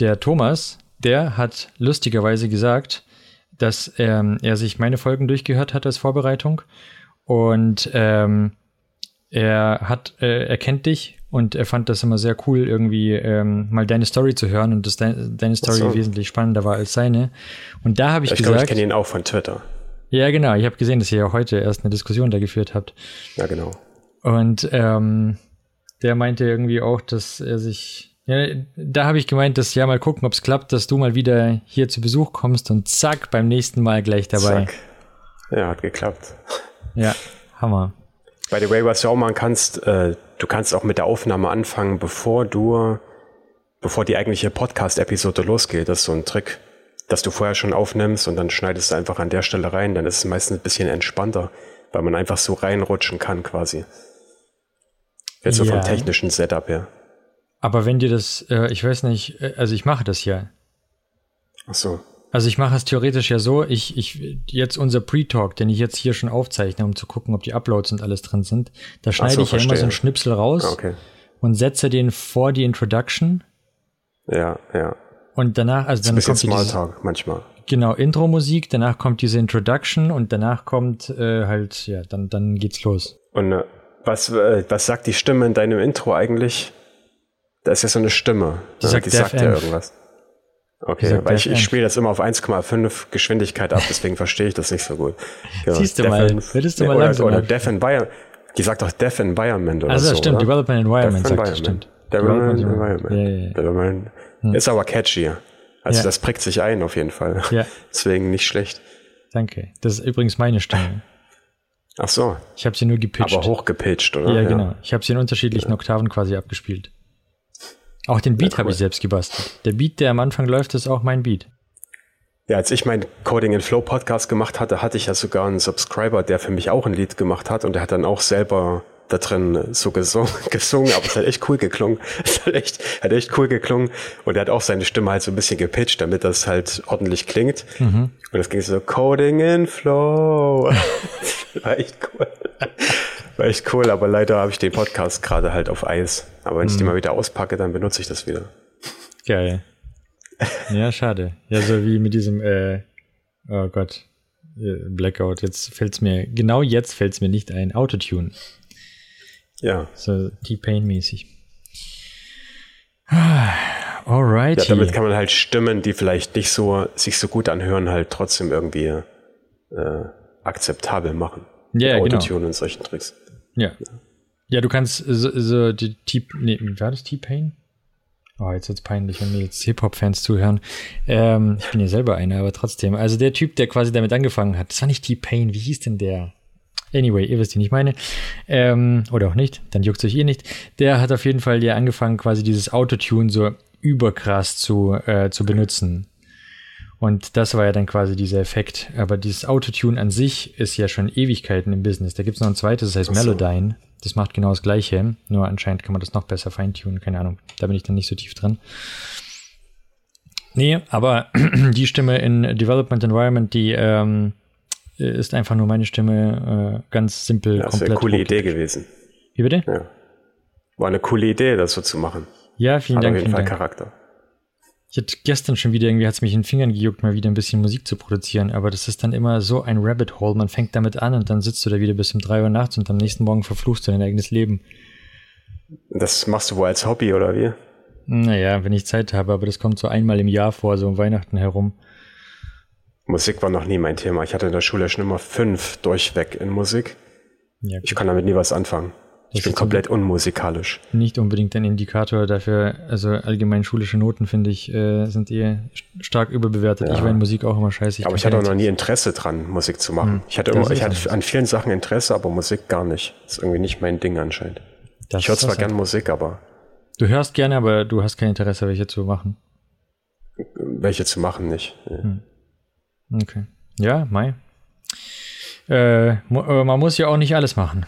der Thomas, der hat lustigerweise gesagt, dass ähm, er sich meine Folgen durchgehört hat als Vorbereitung und ähm, er hat, äh, er kennt dich und er fand das immer sehr cool, irgendwie ähm, mal deine Story zu hören und dass de deine Story so. wesentlich spannender war als seine. Und da habe ich, ich gesagt. Glaub, ich kenne ihn auch von Twitter. Ja, genau. Ich habe gesehen, dass ihr ja heute erst eine Diskussion da geführt habt. Ja, genau. Und ähm, der meinte irgendwie auch, dass er sich. Ja, da habe ich gemeint, dass ja mal gucken, ob es klappt, dass du mal wieder hier zu Besuch kommst und zack, beim nächsten Mal gleich dabei. Zack. Ja, hat geklappt. Ja, Hammer. By the way, was du auch machen kannst, äh, du kannst auch mit der Aufnahme anfangen, bevor du, bevor die eigentliche Podcast-Episode losgeht. Das ist so ein Trick, dass du vorher schon aufnimmst und dann schneidest du einfach an der Stelle rein. Dann ist es meistens ein bisschen entspannter, weil man einfach so reinrutschen kann quasi. Jetzt so vom technischen Setup her. Aber wenn dir das, äh, ich weiß nicht, äh, also ich mache das ja. Ach so. Also ich mache es theoretisch ja so, ich, ich, jetzt unser Pre-Talk, den ich jetzt hier schon aufzeichne, um zu gucken, ob die Uploads und alles drin sind, da schneide so, ich ja immer so einen Schnipsel raus ah, okay. und setze den vor die Introduction. Ja, ja. Und danach, also dann kommt Smalltalk manchmal. Genau, Intro-Musik, danach kommt diese Introduction und danach kommt äh, halt, ja, dann, dann geht's los. Und äh, was, äh, was sagt die Stimme in deinem Intro eigentlich? Da ist ja so eine Stimme. Die, sagt, die sagt ja irgendwas. Okay, weil ich, ich spiele das immer auf 1,5 Geschwindigkeit ab, deswegen verstehe ich das nicht so gut. Genau. Siehst du Deaf mal, würdest du mal oder, langsamer. Oder Deaf Environment. Die sagt doch Deaf Environment oder also, so. Also stimmt, oder? Development Environment sagt das, stimmt. Development Environment. Ja, ja, ja. Development. Hm. Ist aber catchy. Also das prägt sich ein auf jeden Fall. Ja. Deswegen nicht schlecht. Danke. Das ist übrigens meine Stimme. Ach so. Ich habe sie nur gepitcht. Aber hochgepitcht, oder? Ja, ja. genau. Ich habe sie in unterschiedlichen. Oktaven quasi abgespielt. Auch den Beat ja, cool. habe ich selbst gebastelt. Der Beat, der am Anfang läuft, ist auch mein Beat. Ja, als ich meinen Coding in Flow Podcast gemacht hatte, hatte ich ja sogar einen Subscriber, der für mich auch ein Lied gemacht hat und der hat dann auch selber da drin so gesungen, gesungen aber es hat echt cool geklungen. Es hat echt, hat echt cool geklungen. Und er hat auch seine Stimme halt so ein bisschen gepitcht, damit das halt ordentlich klingt. Mhm. Und das ging so Coding in Flow. War echt cool. War echt cool, aber leider habe ich den Podcast gerade halt auf Eis. Aber wenn ich den mal wieder auspacke, dann benutze ich das wieder. Geil. Ja, schade. Ja, so wie mit diesem, äh, oh Gott, äh, Blackout. Jetzt fällt es mir, genau jetzt fällt es mir nicht ein. Autotune. Ja. So T-Pain-mäßig. Alright. Ja, damit kann man halt Stimmen, die vielleicht nicht so sich so gut anhören, halt trotzdem irgendwie äh, akzeptabel machen. Ja, yeah, genau. Autotune und solchen Tricks. Ja. Ja, du kannst so, so die T, nee, war das T-Pain? Oh, jetzt wird's peinlich, wenn mir jetzt Hip-Hop-Fans zuhören. Ähm, ich bin ja selber einer, aber trotzdem. Also der Typ, der quasi damit angefangen hat, das war nicht T-Pain, wie hieß denn der? Anyway, ihr wisst, wie ich meine. Ähm, oder auch nicht, dann juckt euch eh nicht. Der hat auf jeden Fall ja angefangen, quasi dieses Autotune so überkrass zu, äh, zu benutzen. Und das war ja dann quasi dieser Effekt. Aber dieses Autotune an sich ist ja schon Ewigkeiten im Business. Da gibt es noch ein zweites, das heißt so. Melodyne. Das macht genau das Gleiche. Nur anscheinend kann man das noch besser feintunen. Keine Ahnung. Da bin ich dann nicht so tief drin. Nee, aber die Stimme in Development Environment, die ähm, ist einfach nur meine Stimme äh, ganz simpel. Ja, das wäre eine coole Idee gewesen. Wie bitte? Ja. War eine coole Idee, das so zu machen. Ja, vielen Hat Dank. Auf jeden Fall Dank. Charakter. Ich hatte gestern schon wieder irgendwie, hat es mich in den Fingern gejuckt, mal wieder ein bisschen Musik zu produzieren, aber das ist dann immer so ein Rabbit Hole. Man fängt damit an und dann sitzt du da wieder bis um drei Uhr nachts und am nächsten Morgen verfluchst du dein eigenes Leben. Das machst du wohl als Hobby oder wie? Naja, wenn ich Zeit habe, aber das kommt so einmal im Jahr vor, so um Weihnachten herum. Musik war noch nie mein Thema. Ich hatte in der Schule schon immer fünf durchweg in Musik. Ja, ich kann damit nie was anfangen. Ich bin komplett unmusikalisch. Nicht unbedingt ein Indikator dafür, also allgemein schulische Noten, finde ich, äh, sind eher stark überbewertet. Ja. Ich war in Musik auch immer scheiße. Ich aber ich hatte auch noch nie Interesse dran, Musik zu machen. Hm. Ich hatte, immer, ich hatte an vielen Sachen Interesse, aber Musik gar nicht. Das ist irgendwie nicht mein Ding anscheinend. Das ich höre zwar gern Musik, aber. Du hörst gerne, aber du hast kein Interesse, welche zu machen. Welche zu machen nicht. Ja. Hm. Okay. Ja, Mai. Äh, äh, man muss ja auch nicht alles machen.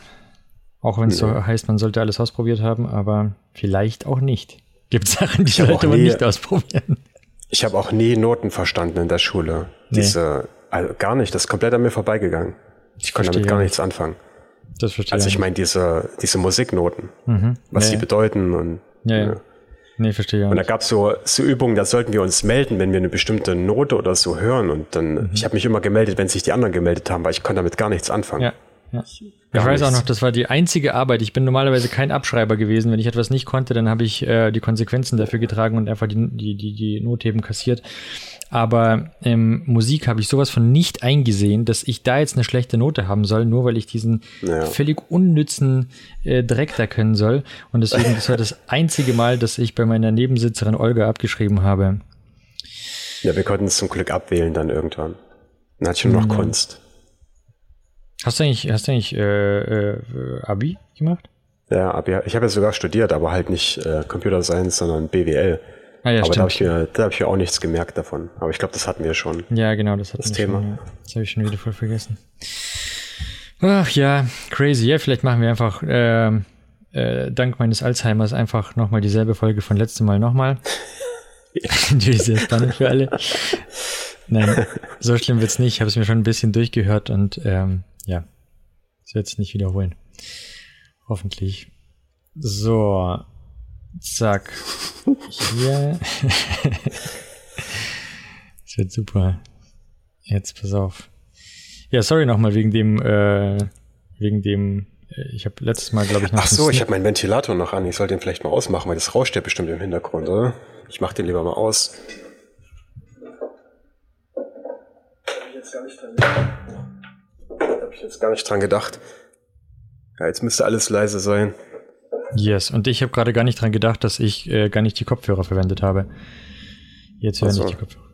Auch wenn es ja. so heißt, man sollte alles ausprobiert haben, aber vielleicht auch nicht. Gibt Sachen, die sollte man nicht ausprobieren. Ich habe auch nie Noten verstanden in der Schule. Nee. Diese, also gar nicht, das ist komplett an mir vorbeigegangen. Ich konnte damit gar nichts anfangen. Das verstehe Also ich meine, diese, diese Musiknoten, mhm. was nee. die bedeuten und ja, ja. Nee, verstehe. Und da gab es so, so Übungen, da sollten wir uns melden, wenn wir eine bestimmte Note oder so hören. Und dann, mhm. ich habe mich immer gemeldet, wenn sich die anderen gemeldet haben, weil ich konnte damit gar nichts anfangen. Ja. Ja. Ich weiß auch noch, das war die einzige Arbeit. Ich bin normalerweise kein Abschreiber gewesen. Wenn ich etwas nicht konnte, dann habe ich äh, die Konsequenzen dafür getragen und einfach die, die, die, die Notheben kassiert. Aber ähm, Musik habe ich sowas von nicht eingesehen, dass ich da jetzt eine schlechte Note haben soll, nur weil ich diesen ja. völlig unnützen äh, Dreck da können soll. Und deswegen, das war das einzige Mal, dass ich bei meiner Nebensitzerin Olga abgeschrieben habe. Ja, wir konnten es zum Glück abwählen dann irgendwann. Dann hat schon noch mhm. Kunst. Hast du eigentlich, hast du eigentlich äh, äh, Abi gemacht? Ja, Abi. Ich habe ja sogar studiert, aber halt nicht äh, Computer Science, sondern BWL. Ah, ja, aber da habe ich, mir, hab ich mir auch nichts gemerkt davon. Aber ich glaube, das hatten wir schon. Ja, genau, das hatten das wir Thema. Schon, ja. Das habe ich schon wieder voll vergessen. Ach ja, crazy. Ja, vielleicht machen wir einfach äh, äh, dank meines Alzheimers einfach nochmal dieselbe Folge von letztem Mal nochmal. Natürlich sehr spannend für alle. Nein, so schlimm wird's nicht. Ich habe es mir schon ein bisschen durchgehört und ähm, ja, ich werde es nicht wiederholen. Hoffentlich. So, zack. Hier. das wird super. Jetzt pass auf. Ja, sorry nochmal wegen dem, äh, wegen dem, äh, ich habe letztes Mal, glaube ich, noch. Ach so, ich habe meinen Ventilator noch an. Ich soll den vielleicht mal ausmachen, weil das rauscht ja bestimmt im Hintergrund, oder? Ich mache den lieber mal aus. Hab ich jetzt gar nicht dran ich jetzt gar nicht dran gedacht. Ja, jetzt müsste alles leise sein. Yes, und ich habe gerade gar nicht dran gedacht, dass ich äh, gar nicht die Kopfhörer verwendet habe. Jetzt hören also. ich die Kopfhörer.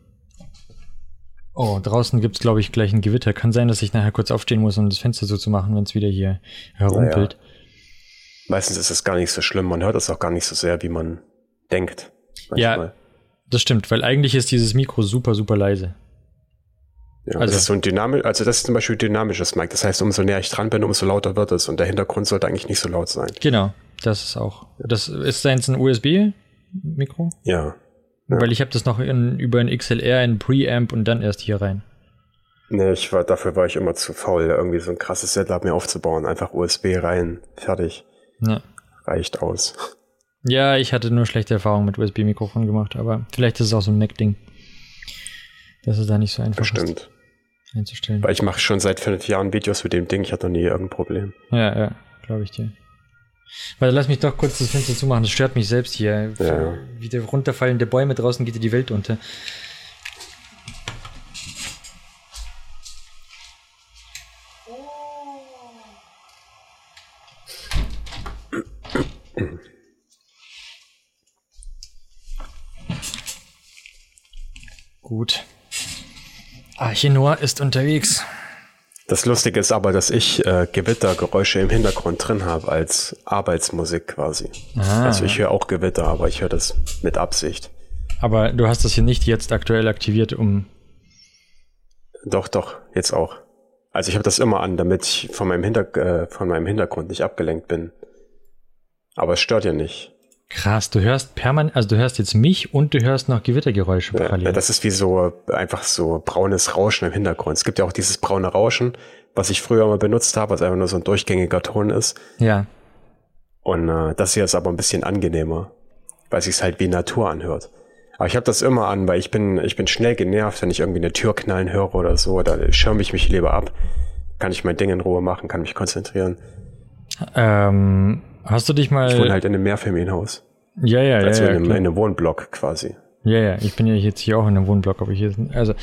Oh, draußen gibt's glaube ich, gleich ein Gewitter. Kann sein, dass ich nachher kurz aufstehen muss, um das Fenster so zu machen, wenn es wieder hier herumpelt. Naja. Meistens ist es gar nicht so schlimm. Man hört es auch gar nicht so sehr, wie man denkt. Manchmal. Ja, das stimmt, weil eigentlich ist dieses Mikro super, super leise. Ja, also, das ist so ein dynamisch, also das ist zum Beispiel dynamisches Mic. Das heißt, umso näher ich dran bin, umso lauter wird es und der Hintergrund sollte eigentlich nicht so laut sein. Genau, das ist auch. Das ist jetzt ein USB-Mikro? Ja. ja. Weil ich habe das noch in, über ein XLR, ein Preamp und dann erst hier rein. Nee, ich war, dafür war ich immer zu faul, irgendwie so ein krasses Setup mir aufzubauen. Einfach USB rein, fertig. Ja. Reicht aus. Ja, ich hatte nur schlechte Erfahrungen mit USB-Mikrofon gemacht, aber vielleicht ist es auch so ein Mac-Ding. Das ist da nicht so einfach Bestimmt. Ist einzustellen. Weil ich mache schon seit fünf Jahren Videos mit dem Ding, ich hatte noch nie irgendein Problem. Ja, ja, glaube ich dir. Weil lass mich doch kurz das Fenster zumachen, das stört mich selbst hier. Ja. Wieder runterfallende Bäume draußen geht dir die Welt unter. Gut. Archinor ist unterwegs. Das Lustige ist aber, dass ich äh, Gewittergeräusche im Hintergrund drin habe als Arbeitsmusik quasi. Ah. Also ich höre auch Gewitter, aber ich höre das mit Absicht. Aber du hast das hier nicht jetzt aktuell aktiviert, um. Doch, doch, jetzt auch. Also ich habe das immer an, damit ich von meinem, Hinter äh, von meinem Hintergrund nicht abgelenkt bin. Aber es stört ja nicht. Krass, du hörst permanent, also du hörst jetzt mich und du hörst noch Gewittergeräusche parallel. Ja, das ist wie so einfach so braunes Rauschen im Hintergrund. Es gibt ja auch dieses braune Rauschen, was ich früher mal benutzt habe, was einfach nur so ein durchgängiger Ton ist. Ja. Und äh, das hier ist aber ein bisschen angenehmer, weil es sich halt wie Natur anhört. Aber ich habe das immer an, weil ich bin, ich bin schnell genervt, wenn ich irgendwie eine Tür knallen höre oder so. Da schirme ich mich lieber ab. Kann ich mein Ding in Ruhe machen, kann mich konzentrieren. Ähm, Hast du dich mal. Ich wohne halt in einem Mehrfamilienhaus. Ja, ja, also ja. in, einem, in einem Wohnblock quasi. Ja, ja, ich bin ja jetzt hier auch in einem Wohnblock, aber hier ist, also,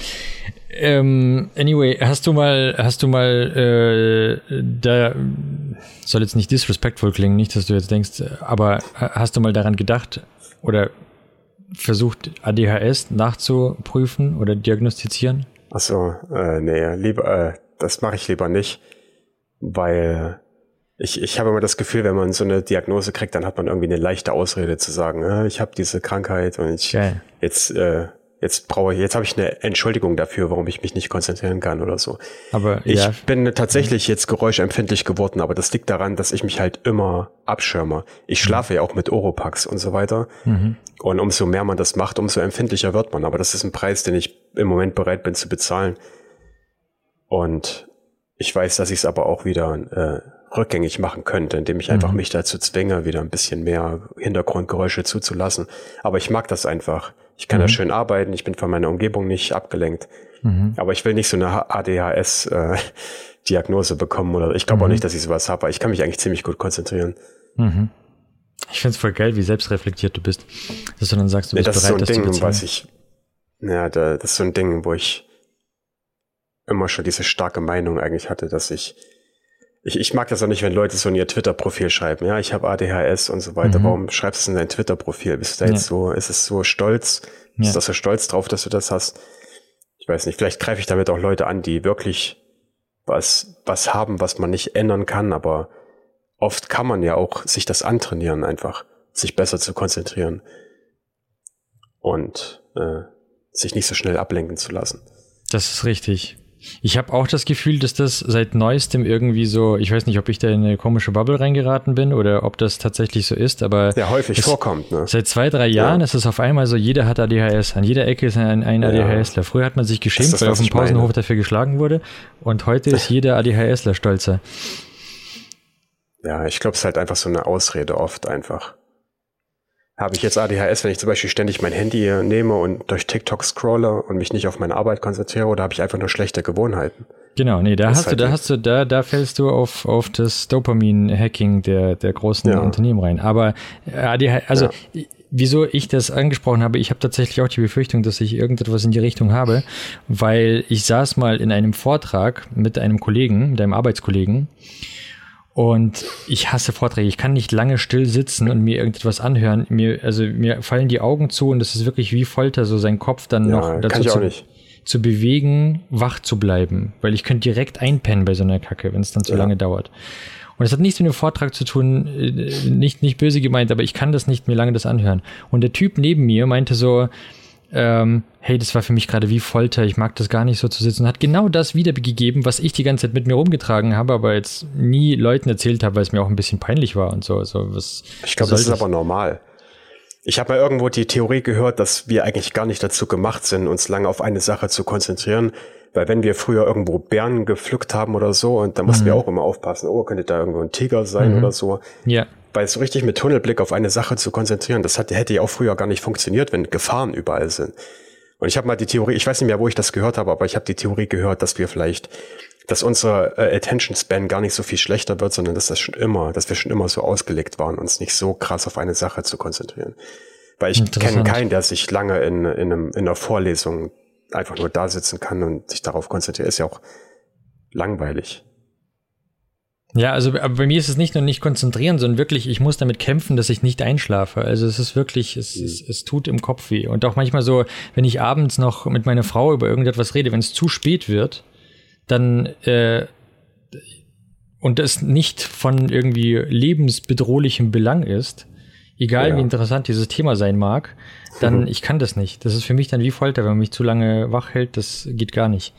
ähm, anyway, hast du mal, hast du mal, äh, da, soll jetzt nicht disrespectful klingen, nicht, dass du jetzt denkst, aber hast du mal daran gedacht oder versucht, ADHS nachzuprüfen oder diagnostizieren? Ach so, äh, nee, lieber, äh, das mache ich lieber nicht, weil ich, ich habe immer das Gefühl, wenn man so eine Diagnose kriegt, dann hat man irgendwie eine leichte Ausrede zu sagen, äh, ich habe diese Krankheit und ich Geil. jetzt äh, jetzt brauche ich jetzt habe ich eine Entschuldigung dafür, warum ich mich nicht konzentrieren kann oder so. Aber ich ja. bin tatsächlich jetzt geräuschempfindlich geworden, aber das liegt daran, dass ich mich halt immer abschirme. Ich mhm. schlafe ja auch mit Oropax und so weiter. Mhm. Und umso mehr man das macht, umso empfindlicher wird man. Aber das ist ein Preis, den ich im Moment bereit bin zu bezahlen. Und ich weiß, dass ich es aber auch wieder äh, rückgängig machen könnte, indem ich einfach mhm. mich dazu zwinge, wieder ein bisschen mehr Hintergrundgeräusche zuzulassen. Aber ich mag das einfach. Ich kann mhm. da schön arbeiten, ich bin von meiner Umgebung nicht abgelenkt. Mhm. Aber ich will nicht so eine ADHS-Diagnose äh, bekommen oder ich glaube auch mhm. nicht, dass ich sowas habe, ich kann mich eigentlich ziemlich gut konzentrieren. Mhm. Ich finde es voll geil, wie selbstreflektiert du bist. Dass du dann sagst, du bist ja, das bereit, ist so ein Ding, was ich, ja, das ist so ein Ding, wo ich immer schon diese starke Meinung eigentlich hatte, dass ich, ich, ich mag das auch nicht, wenn Leute so in ihr Twitter-Profil schreiben, ja, ich habe ADHS und so weiter. Mhm. Warum schreibst du in dein Twitter-Profil? Bist du da ja. jetzt so, ist es so stolz? Ja. Ist das so stolz drauf, dass du das hast? Ich weiß nicht, vielleicht greife ich damit auch Leute an, die wirklich was, was haben, was man nicht ändern kann, aber oft kann man ja auch sich das antrainieren, einfach sich besser zu konzentrieren und äh, sich nicht so schnell ablenken zu lassen. Das ist richtig. Ich habe auch das Gefühl, dass das seit neuestem irgendwie so, ich weiß nicht, ob ich da in eine komische Bubble reingeraten bin oder ob das tatsächlich so ist, aber. Ja, häufig vorkommt, ne? Seit zwei, drei Jahren ja. ist es auf einmal so, jeder hat ADHS. An jeder Ecke ist ein, ein ADHSler. Früher hat man sich geschämt, das, weil auf dem Pausenhof meine. dafür geschlagen wurde. Und heute ist jeder ADHSler stolzer. Ja, ich glaube, es ist halt einfach so eine Ausrede oft einfach. Habe ich jetzt ADHS, wenn ich zum Beispiel ständig mein Handy nehme und durch TikTok scrolle und mich nicht auf meine Arbeit konzentriere oder habe ich einfach nur schlechte Gewohnheiten? Genau, nee, da das hast halt du, da hast du, da, da fällst du auf, auf das Dopamin-Hacking der, der großen ja. Unternehmen rein. Aber ADHS, also ja. wieso ich das angesprochen habe, ich habe tatsächlich auch die Befürchtung, dass ich irgendetwas in die Richtung habe, weil ich saß mal in einem Vortrag mit einem Kollegen, mit einem Arbeitskollegen, und ich hasse Vorträge. Ich kann nicht lange still sitzen und mir irgendetwas anhören. Mir, also mir fallen die Augen zu und es ist wirklich wie Folter, so sein Kopf dann ja, noch dazu zu, zu, bewegen, wach zu bleiben. Weil ich könnte direkt einpennen bei so einer Kacke, wenn es dann zu ja. lange dauert. Und es hat nichts mit dem Vortrag zu tun, äh, nicht, nicht böse gemeint, aber ich kann das nicht mir lange das anhören. Und der Typ neben mir meinte so, ähm, hey, das war für mich gerade wie Folter, ich mag das gar nicht so zu sitzen, hat genau das wiedergegeben, was ich die ganze Zeit mit mir rumgetragen habe, aber jetzt nie Leuten erzählt habe, weil es mir auch ein bisschen peinlich war und so. Also was, ich glaube, das ist aber normal. Ich habe mal irgendwo die Theorie gehört, dass wir eigentlich gar nicht dazu gemacht sind, uns lange auf eine Sache zu konzentrieren. Weil wenn wir früher irgendwo Bären gepflückt haben oder so, und da mussten mhm. wir auch immer aufpassen, oh, könnte da irgendwo ein Tiger sein mhm. oder so. Ja weil so richtig mit Tunnelblick auf eine Sache zu konzentrieren, das hat, hätte ja auch früher gar nicht funktioniert, wenn Gefahren überall sind. Und ich habe mal die Theorie, ich weiß nicht mehr, wo ich das gehört habe, aber ich habe die Theorie gehört, dass wir vielleicht, dass unser äh, Attention Span gar nicht so viel schlechter wird, sondern dass das schon immer, dass wir schon immer so ausgelegt waren, uns nicht so krass auf eine Sache zu konzentrieren. Weil ich kenne keinen, der sich lange in, in, einem, in einer Vorlesung einfach nur da sitzen kann und sich darauf konzentriert. Ist ja auch langweilig. Ja, also aber bei mir ist es nicht nur nicht konzentrieren, sondern wirklich, ich muss damit kämpfen, dass ich nicht einschlafe. Also es ist wirklich, es, mhm. es, es tut im Kopf weh. Und auch manchmal so, wenn ich abends noch mit meiner Frau über irgendetwas rede, wenn es zu spät wird, dann äh, und es nicht von irgendwie lebensbedrohlichem Belang ist, egal ja. wie interessant dieses Thema sein mag, dann mhm. ich kann das nicht. Das ist für mich dann wie Folter, wenn man mich zu lange wach hält, das geht gar nicht.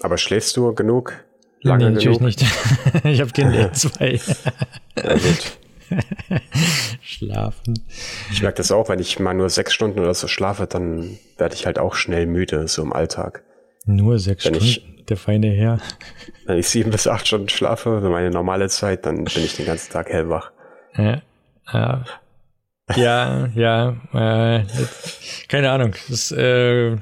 Aber schläfst du genug? Lange nee, natürlich genug? nicht. ich habe Kinder zwei. ja, gut. Schlafen. Ich merke das auch, wenn ich mal nur sechs Stunden oder so schlafe, dann werde ich halt auch schnell müde, so im Alltag. Nur sechs wenn Stunden? Ich, der feine Herr. Wenn ich sieben bis acht Stunden schlafe, meine normale Zeit, dann bin ich den ganzen Tag hellwach. Ja, ja. Ja, ja, äh, keine Ahnung. Das, äh,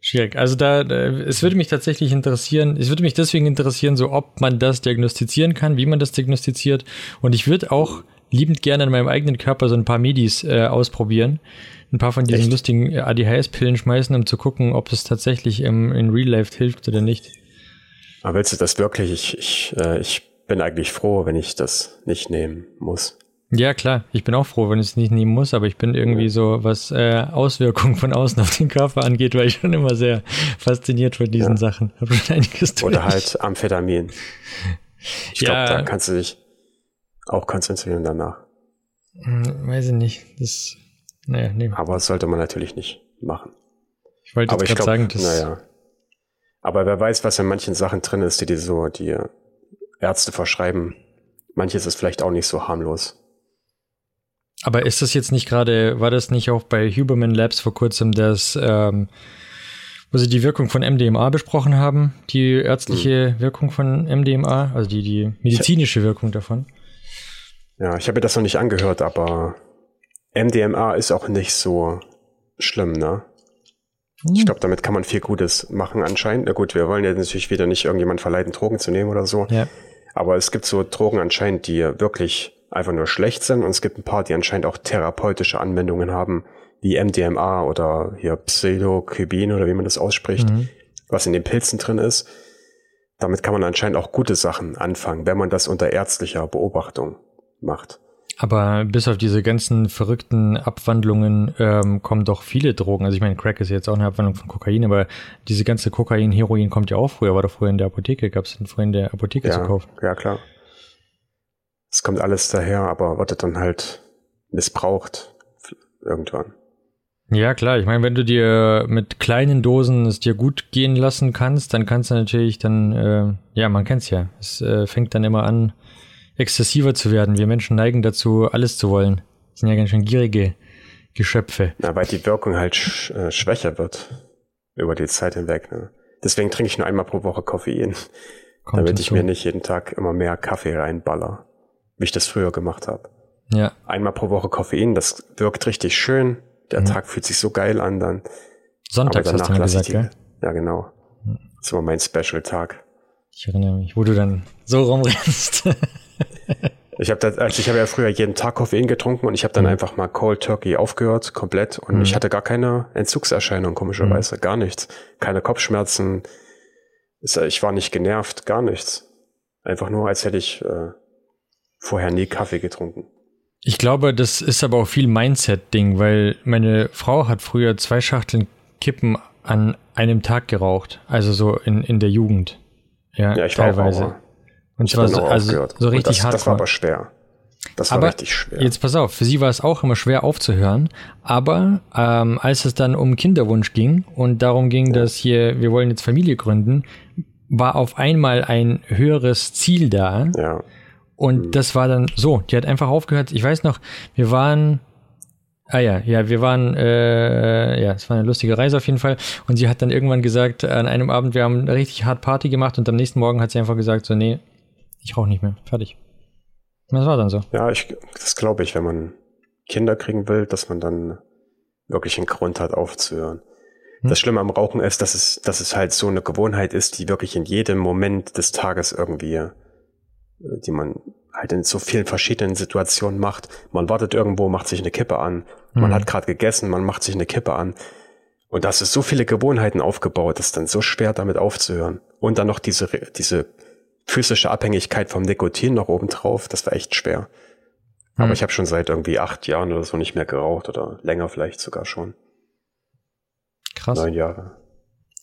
Schwierig. Also da, es würde mich tatsächlich interessieren, es würde mich deswegen interessieren, so ob man das diagnostizieren kann, wie man das diagnostiziert. Und ich würde auch liebend gerne in meinem eigenen Körper so ein paar Medis äh, ausprobieren. Ein paar von diesen Echt? lustigen ADHS-Pillen schmeißen, um zu gucken, ob es tatsächlich im, in Real Life hilft oder nicht. Aber willst du das wirklich? Ich, ich, äh, ich bin eigentlich froh, wenn ich das nicht nehmen muss. Ja, klar. Ich bin auch froh, wenn ich es nicht nehmen muss, aber ich bin irgendwie so, was äh, Auswirkungen von außen auf den Körper angeht, weil ich schon immer sehr fasziniert von diesen ja. Sachen. Hab schon einiges durch. Oder halt Amphetamin. Ich ja. glaube, da kannst du dich auch konzentrieren danach. Hm, weiß ich nicht. Das, naja, nee. Aber das sollte man natürlich nicht machen. Ich wollte jetzt gerade sagen, dass. Naja. Aber wer weiß, was in manchen Sachen drin ist, die dir so die Ärzte verschreiben. Manches ist vielleicht auch nicht so harmlos. Aber ist das jetzt nicht gerade, war das nicht auch bei Huberman Labs vor kurzem, dass, ähm, wo sie die Wirkung von MDMA besprochen haben, die ärztliche hm. Wirkung von MDMA, also die, die medizinische Wirkung davon. Ja, ich habe mir das noch nicht angehört, aber MDMA ist auch nicht so schlimm, ne? Hm. Ich glaube, damit kann man viel Gutes machen anscheinend. Na gut, wir wollen ja natürlich wieder nicht irgendjemand verleiten, Drogen zu nehmen oder so. Ja. Aber es gibt so Drogen anscheinend, die wirklich einfach nur schlecht sind und es gibt ein paar, die anscheinend auch therapeutische Anwendungen haben, wie MDMA oder hier Psilocybin oder wie man das ausspricht, mhm. was in den Pilzen drin ist. Damit kann man anscheinend auch gute Sachen anfangen, wenn man das unter ärztlicher Beobachtung macht. Aber bis auf diese ganzen verrückten Abwandlungen ähm, kommen doch viele Drogen. Also ich meine, Crack ist jetzt auch eine Abwandlung von Kokain, aber diese ganze Kokain, Heroin kommt ja auch früher, war doch früher in der Apotheke, gab es früher in der Apotheke ja, zu kaufen. Ja, klar. Es kommt alles daher, aber wird dann halt missbraucht irgendwann. Ja, klar. Ich meine, wenn du dir mit kleinen Dosen es dir gut gehen lassen kannst, dann kannst du natürlich dann, äh, ja, man kennt's ja. Es äh, fängt dann immer an, exzessiver zu werden. Wir Menschen neigen dazu, alles zu wollen. Das sind ja ganz schön gierige Geschöpfe. Na, weil die Wirkung halt sch äh, schwächer wird über die Zeit hinweg. Ne? Deswegen trinke ich nur einmal pro Woche Koffein, Kommt damit ich mir nicht jeden Tag immer mehr Kaffee reinballer, wie ich das früher gemacht habe. Ja. Einmal pro Woche Koffein, das wirkt richtig schön. Der mhm. Tag fühlt sich so geil an dann. Sonntags hast du mir gesagt, gell? Ja, genau. Das war mein Special-Tag. Ich erinnere mich, wo du dann so rumrennst. ich habe also ich habe ja früher jeden Tag Koffein getrunken und ich habe dann mhm. einfach mal Cold Turkey aufgehört, komplett. Und mhm. ich hatte gar keine Entzugserscheinung, komischerweise. Mhm. Gar nichts. Keine Kopfschmerzen. Ich war nicht genervt, gar nichts. Einfach nur, als hätte ich äh, vorher nie Kaffee getrunken. Ich glaube, das ist aber auch viel Mindset-Ding, weil meine Frau hat früher zwei Schachteln Kippen an einem Tag geraucht. Also so in, in der Jugend. Ja, ja ich teilweise. War auch und ich zwar so, also, so richtig hart. Das war aber schwer. Das war aber richtig schwer. Jetzt pass auf, für sie war es auch immer schwer aufzuhören. Aber ähm, als es dann um Kinderwunsch ging und darum ging, ja. dass hier, wir wollen jetzt Familie gründen, war auf einmal ein höheres Ziel da. Ja. Und mhm. das war dann so, die hat einfach aufgehört. Ich weiß noch, wir waren, ah ja, ja, wir waren, äh, ja, es war eine lustige Reise auf jeden Fall. Und sie hat dann irgendwann gesagt, an einem Abend, wir haben richtig hart Party gemacht und am nächsten Morgen hat sie einfach gesagt, so, nee, ich rauche nicht mehr. Fertig. Und das war dann so. Ja, ich, das glaube ich, wenn man Kinder kriegen will, dass man dann wirklich einen Grund hat, aufzuhören. Hm. Das Schlimme am Rauchen ist, dass es, dass es halt so eine Gewohnheit ist, die wirklich in jedem Moment des Tages irgendwie, die man halt in so vielen verschiedenen Situationen macht. Man wartet irgendwo, macht sich eine Kippe an. Man hm. hat gerade gegessen, man macht sich eine Kippe an. Und das ist so viele Gewohnheiten aufgebaut, das ist dann so schwer, damit aufzuhören. Und dann noch diese, diese physische Abhängigkeit vom Nikotin noch oben drauf, das war echt schwer. Hm. Aber ich habe schon seit irgendwie acht Jahren oder so nicht mehr geraucht oder länger vielleicht sogar schon. Krass. Neun Jahre.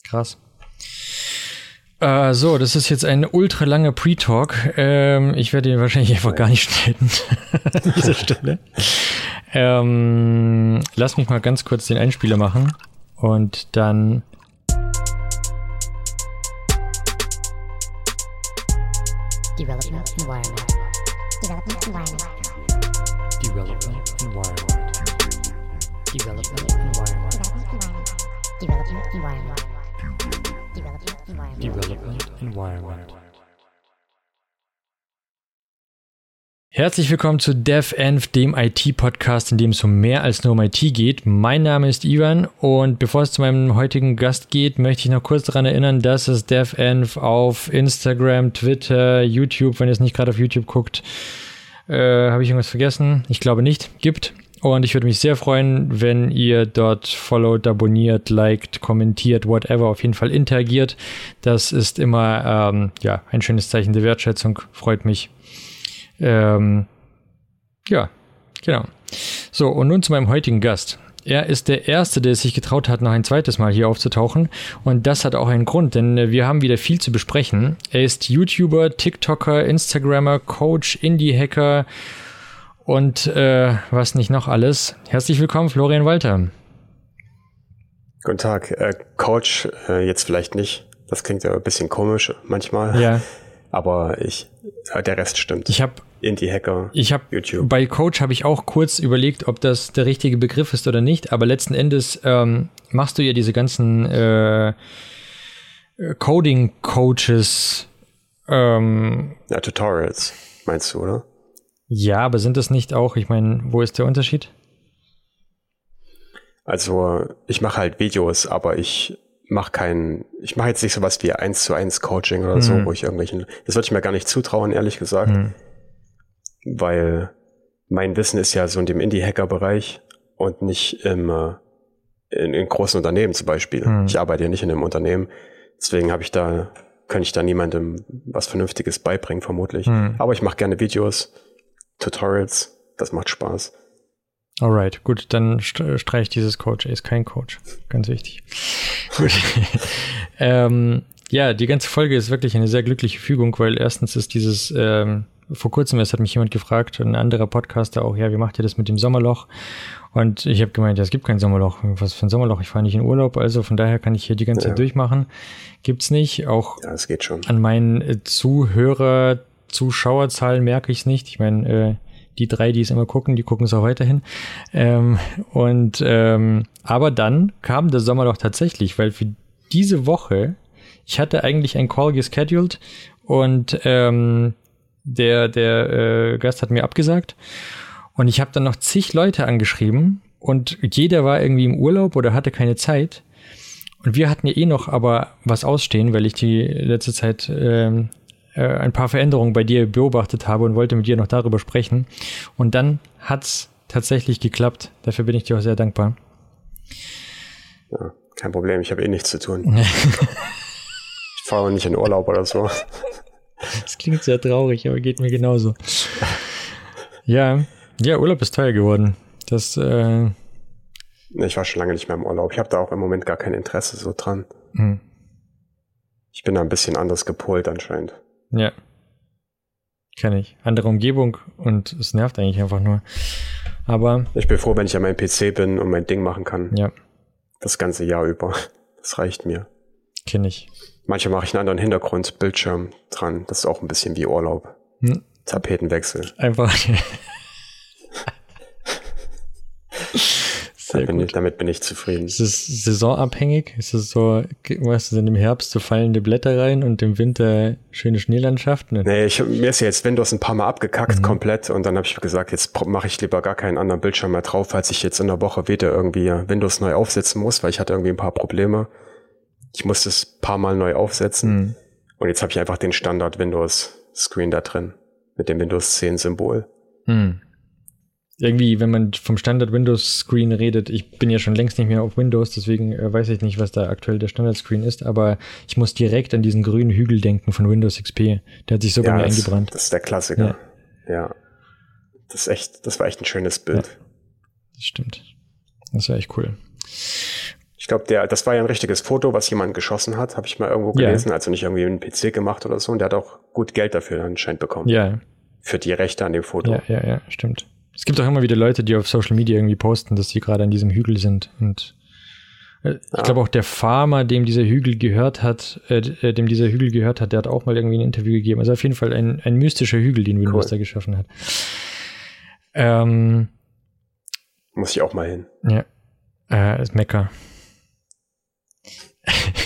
Krass. Äh, so, das ist jetzt ein ultra langer Pre-Talk. Ähm, ich werde ihn wahrscheinlich einfach gar nicht schneiden an dieser Stelle. ähm, lass mich mal ganz kurz den Einspieler machen und dann Development environment. Development environment. Development environment. Development environment. Development environment. Development environment. Herzlich willkommen zu DevEnv, dem IT-Podcast, in dem es um mehr als nur um IT geht. Mein Name ist Ivan und bevor es zu meinem heutigen Gast geht, möchte ich noch kurz daran erinnern, dass es DevEnv auf Instagram, Twitter, YouTube, wenn ihr es nicht gerade auf YouTube guckt, äh, habe ich irgendwas vergessen? Ich glaube nicht, gibt. Und ich würde mich sehr freuen, wenn ihr dort followt, abonniert, liked, kommentiert, whatever, auf jeden Fall interagiert. Das ist immer ähm, ja, ein schönes Zeichen der Wertschätzung, freut mich. Ähm, ja, genau. So, und nun zu meinem heutigen Gast. Er ist der Erste, der es sich getraut hat, noch ein zweites Mal hier aufzutauchen. Und das hat auch einen Grund, denn äh, wir haben wieder viel zu besprechen. Er ist YouTuber, TikToker, Instagrammer, Coach, Indie-Hacker und äh, was nicht noch alles. Herzlich willkommen, Florian Walter. Guten Tag. Äh, Coach, äh, jetzt vielleicht nicht. Das klingt ja ein bisschen komisch manchmal. Ja. Aber ich, der Rest stimmt. Ich habe Indie-Hacker, ich habe YouTube. bei Coach habe ich auch kurz überlegt, ob das der richtige Begriff ist oder nicht. Aber letzten Endes ähm, machst du ja diese ganzen äh, Coding-Coaches. Ähm, ja, Tutorials, meinst du, oder? Ja, aber sind das nicht auch, ich meine, wo ist der Unterschied? Also, ich mache halt Videos, aber ich mache kein, ich mache jetzt nicht sowas wie eins zu eins Coaching oder mhm. so, wo ich irgendwelchen, das würde ich mir gar nicht zutrauen, ehrlich gesagt, mhm. weil mein Wissen ist ja so in dem Indie-Hacker-Bereich und nicht im, in, in großen Unternehmen zum Beispiel. Mhm. Ich arbeite ja nicht in einem Unternehmen, deswegen habe ich da, kann ich da niemandem was Vernünftiges beibringen, vermutlich. Mhm. Aber ich mache gerne Videos, Tutorials, das macht Spaß. Alright, gut, dann streich dieses Coach. Er ist kein Coach. Ganz wichtig. gut. ähm, ja, die ganze Folge ist wirklich eine sehr glückliche Fügung, weil erstens ist dieses, ähm, vor kurzem erst hat mich jemand gefragt, ein anderer Podcaster auch, ja, wie macht ihr das mit dem Sommerloch? Und ich habe gemeint, ja, es gibt kein Sommerloch. Was für ein Sommerloch? Ich fahre nicht in Urlaub, also von daher kann ich hier die ganze ja. Zeit durchmachen. Gibt's nicht. Auch ja, es geht schon. an meinen äh, Zuhörer, Zuschauerzahlen merke ich es nicht. Ich meine, äh, die drei, die es immer gucken, die gucken es auch weiterhin. Ähm, und ähm, aber dann kam der Sommer doch tatsächlich, weil für diese Woche, ich hatte eigentlich ein Call gescheduled und ähm, der, der äh, Gast hat mir abgesagt. Und ich habe dann noch zig Leute angeschrieben und jeder war irgendwie im Urlaub oder hatte keine Zeit. Und wir hatten ja eh noch aber was ausstehen, weil ich die letzte Zeit ähm, äh, ein paar Veränderungen bei dir beobachtet habe und wollte mit dir noch darüber sprechen. Und dann hat's tatsächlich geklappt. Dafür bin ich dir auch sehr dankbar. Ja, kein Problem, ich habe eh nichts zu tun. ich fahre nicht in Urlaub oder so. Das klingt sehr traurig, aber geht mir genauso. Ja, ja, Urlaub ist teuer geworden. Das, äh Ich war schon lange nicht mehr im Urlaub. Ich habe da auch im Moment gar kein Interesse so dran. Hm. Ich bin da ein bisschen anders gepolt anscheinend. Ja. Kenne ich. Andere Umgebung und es nervt eigentlich einfach nur. Aber. Ich bin froh, wenn ich an meinem PC bin und mein Ding machen kann. Ja. Das ganze Jahr über. Das reicht mir. Kenne ich. Manchmal mache ich einen anderen Hintergrund, Bildschirm dran. Das ist auch ein bisschen wie Urlaub. Hm. Tapetenwechsel. Einfach. Sehr damit, gut. damit bin ich zufrieden. Ist es saisonabhängig? Ist es so, weißt du, im Herbst so fallende Blätter rein und im Winter schöne Schneelandschaften? Nee, ich, mir ist ja jetzt Windows ein paar Mal abgekackt mhm. komplett und dann habe ich gesagt, jetzt mache ich lieber gar keinen anderen Bildschirm mehr drauf, falls ich jetzt in der Woche wieder irgendwie Windows neu aufsetzen muss, weil ich hatte irgendwie ein paar Probleme. Ich musste es paar Mal neu aufsetzen mhm. und jetzt habe ich einfach den Standard Windows Screen da drin mit dem Windows 10 Symbol. Mhm irgendwie, wenn man vom Standard Windows Screen redet, ich bin ja schon längst nicht mehr auf Windows, deswegen äh, weiß ich nicht, was da aktuell der Standard Screen ist, aber ich muss direkt an diesen grünen Hügel denken von Windows XP. Der hat sich so ja, bei mir das, eingebrannt. Das ist der Klassiker. Ja. ja. Das ist echt, das war echt ein schönes Bild. Ja, das stimmt. Das war echt cool. Ich glaube, der, das war ja ein richtiges Foto, was jemand geschossen hat, habe ich mal irgendwo gelesen, also nicht irgendwie einen PC gemacht oder so. Und der hat auch gut Geld dafür anscheinend bekommen. Ja. Für die Rechte an dem Foto. Ja, ja, ja, stimmt. Es gibt auch immer wieder Leute, die auf Social Media irgendwie posten, dass sie gerade an diesem Hügel sind. Und äh, ich glaube auch der Farmer, dem dieser Hügel gehört hat, äh, äh, dem dieser Hügel gehört hat, der hat auch mal irgendwie ein Interview gegeben. Also auf jeden Fall ein, ein mystischer Hügel, den Windows cool. da geschaffen hat. Ähm, Muss ich auch mal hin. Ja. Äh, ist Mecker.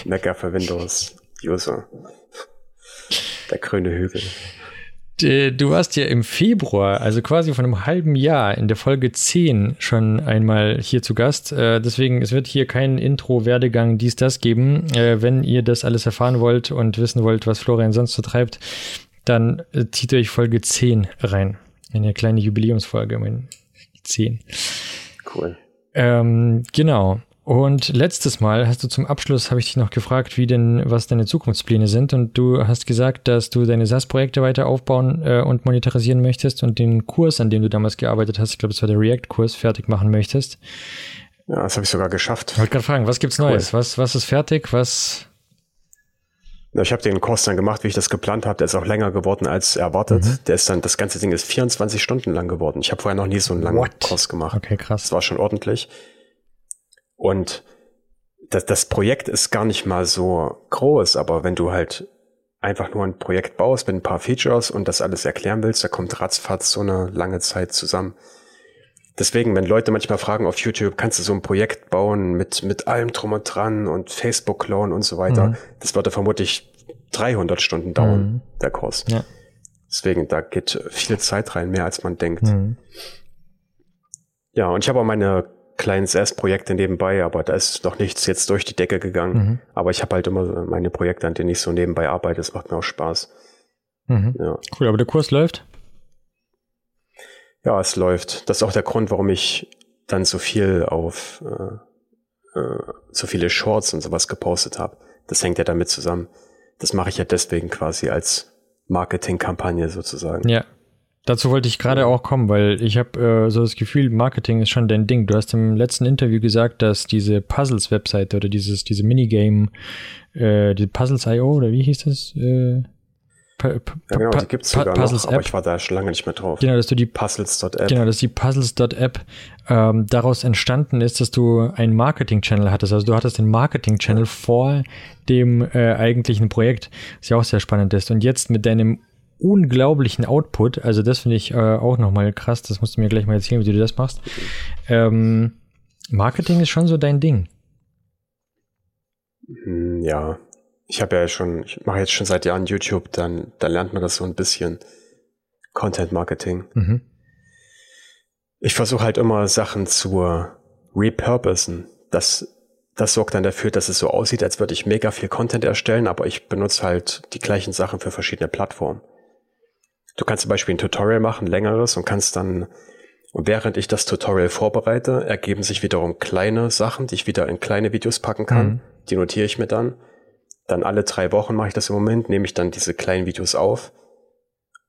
Mecker für Windows User. Der grüne Hügel. Äh, du warst ja im Februar, also quasi von einem halben Jahr, in der Folge 10 schon einmal hier zu Gast. Äh, deswegen, es wird hier keinen Intro-Werdegang dies, das geben. Äh, wenn ihr das alles erfahren wollt und wissen wollt, was Florian sonst so treibt, dann zieht euch Folge 10 rein. Eine kleine Jubiläumsfolge, mein 10. Cool. Ähm, genau. Und letztes Mal hast du zum Abschluss, habe ich dich noch gefragt, wie denn, was deine Zukunftspläne sind. Und du hast gesagt, dass du deine SaaS-Projekte weiter aufbauen äh, und monetarisieren möchtest und den Kurs, an dem du damals gearbeitet hast, ich glaube, es war der React-Kurs, fertig machen möchtest. Ja, das habe ich sogar geschafft. Ich wollte gerade fragen, was gibt's cool. Neues? Was, was ist fertig? Was? Ja, ich habe den Kurs dann gemacht, wie ich das geplant habe. Der ist auch länger geworden als erwartet. Mhm. Der ist dann, das ganze Ding ist 24 Stunden lang geworden. Ich habe vorher noch nie so einen langen What? Kurs gemacht. Okay, krass. Das war schon ordentlich. Und das, das Projekt ist gar nicht mal so groß, aber wenn du halt einfach nur ein Projekt baust mit ein paar Features und das alles erklären willst, da kommt ratzfatz so eine lange Zeit zusammen. Deswegen, wenn Leute manchmal fragen auf YouTube, kannst du so ein Projekt bauen mit, mit allem drum und dran und Facebook-Clone und so weiter, mhm. das würde vermutlich 300 Stunden dauern, mhm. der Kurs. Ja. Deswegen, da geht viel Zeit rein, mehr als man denkt. Mhm. Ja, und ich habe auch meine kleinen SAS-Projekte nebenbei, aber da ist noch nichts jetzt durch die Decke gegangen. Mhm. Aber ich habe halt immer meine Projekte, an denen ich so nebenbei arbeite. Das macht mir auch Spaß. Mhm. Ja. Cool, aber der Kurs läuft? Ja, es läuft. Das ist auch der Grund, warum ich dann so viel auf äh, äh, so viele Shorts und sowas gepostet habe. Das hängt ja damit zusammen. Das mache ich ja deswegen quasi als Marketingkampagne sozusagen. Ja, Dazu wollte ich gerade auch kommen, weil ich habe äh, so das Gefühl, Marketing ist schon dein Ding. Du hast im letzten Interview gesagt, dass diese Puzzles-Webseite oder dieses diese Minigame, äh, die Puzzles.io oder wie hieß das? Äh, ja, genau, die gibt's sogar Puzzles noch, aber ich war da schon lange nicht mehr drauf. Genau, dass du die Puzzles.app. Genau, dass die Puzzles.app ähm, daraus entstanden ist, dass du einen Marketing-Channel hattest. Also du hattest den Marketing-Channel vor dem äh, eigentlichen Projekt, was ja auch sehr spannend ist. Und jetzt mit deinem unglaublichen Output. Also das finde ich äh, auch nochmal krass. Das musst du mir gleich mal erzählen, wie du das machst. Ähm, Marketing ist schon so dein Ding. Hm, ja, ich habe ja schon, ich mache jetzt schon seit Jahren YouTube, dann, da lernt man das so ein bisschen. Content Marketing. Mhm. Ich versuche halt immer Sachen zu repurposen. Das, das sorgt dann dafür, dass es so aussieht, als würde ich mega viel Content erstellen, aber ich benutze halt die gleichen Sachen für verschiedene Plattformen. Du kannst zum Beispiel ein Tutorial machen, längeres, und kannst dann, und während ich das Tutorial vorbereite, ergeben sich wiederum kleine Sachen, die ich wieder in kleine Videos packen kann. Mhm. Die notiere ich mir dann. Dann alle drei Wochen mache ich das im Moment, nehme ich dann diese kleinen Videos auf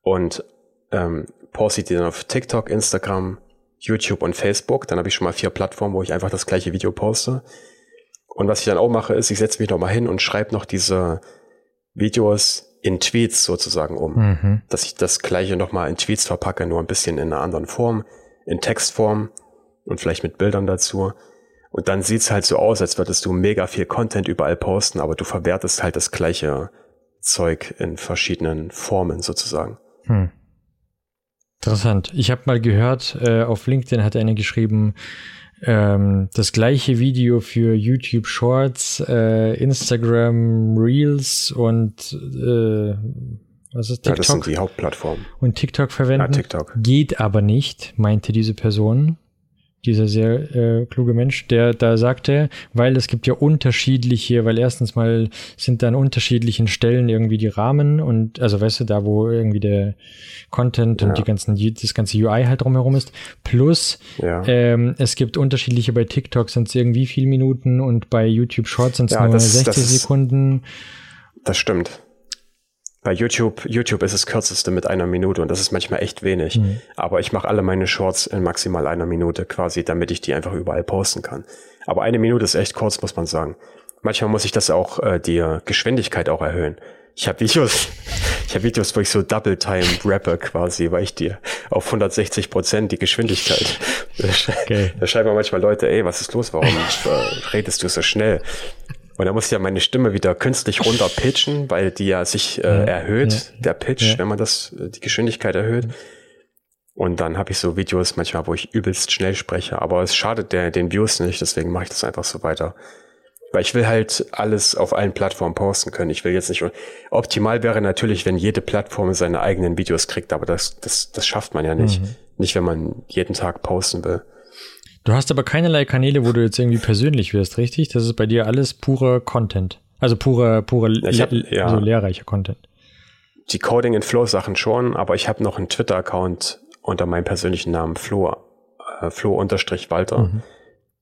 und ähm, poste die dann auf TikTok, Instagram, YouTube und Facebook. Dann habe ich schon mal vier Plattformen, wo ich einfach das gleiche Video poste. Und was ich dann auch mache, ist, ich setze mich nochmal hin und schreibe noch diese Videos in Tweets sozusagen um. Mhm. Dass ich das gleiche nochmal in Tweets verpacke, nur ein bisschen in einer anderen Form, in Textform und vielleicht mit Bildern dazu. Und dann sieht's halt so aus, als würdest du mega viel Content überall posten, aber du verwertest halt das gleiche Zeug in verschiedenen Formen sozusagen. Hm. Interessant. Ich habe mal gehört, äh, auf LinkedIn hat einer geschrieben, ähm, das gleiche Video für YouTube Shorts, äh, Instagram Reels und äh, was ist TikTok? Ja, das sind die Hauptplattformen. Und TikTok verwenden. Ja, TikTok. Geht aber nicht, meinte diese Person dieser sehr äh, kluge Mensch, der da sagte, weil es gibt ja unterschiedliche, weil erstens mal sind da an unterschiedlichen Stellen irgendwie die Rahmen und also weißt du, da wo irgendwie der Content ja. und die ganzen, das ganze UI halt drumherum ist, plus ja. ähm, es gibt unterschiedliche, bei TikTok sind es irgendwie viel Minuten und bei YouTube Shorts sind es ja, nur das, 60 das Sekunden. Das stimmt. Bei YouTube, YouTube ist das kürzeste mit einer Minute und das ist manchmal echt wenig. Mhm. Aber ich mache alle meine Shorts in maximal einer Minute quasi, damit ich die einfach überall posten kann. Aber eine Minute ist echt kurz, muss man sagen. Manchmal muss ich das auch, äh, die Geschwindigkeit auch erhöhen. Ich habe Videos, ich habe Videos, wo ich so Double Time rappe quasi, weil ich dir auf 160 Prozent die Geschwindigkeit. Okay. Da schreiben manchmal Leute, ey, was ist los? Warum äh, redest du so schnell? Und da muss ich ja meine Stimme wieder künstlich runter pitchen, weil die ja sich äh, erhöht, ja. der Pitch, ja. wenn man das, äh, die Geschwindigkeit erhöht. Und dann habe ich so Videos manchmal, wo ich übelst schnell spreche, aber es schadet der, den Views nicht, deswegen mache ich das einfach so weiter. Weil ich will halt alles auf allen Plattformen posten können. Ich will jetzt nicht. Optimal wäre natürlich, wenn jede Plattform seine eigenen Videos kriegt, aber das, das, das schafft man ja nicht. Mhm. Nicht, wenn man jeden Tag posten will. Du hast aber keinerlei Kanäle, wo du jetzt irgendwie persönlich wirst, richtig? Das ist bei dir alles purer Content. Also purer, purer, hab, ja, also lehrreicher Content. Die Coding in Flow Sachen schon, aber ich habe noch einen Twitter-Account unter meinem persönlichen Namen Flo, äh, Flo-Walter, mhm.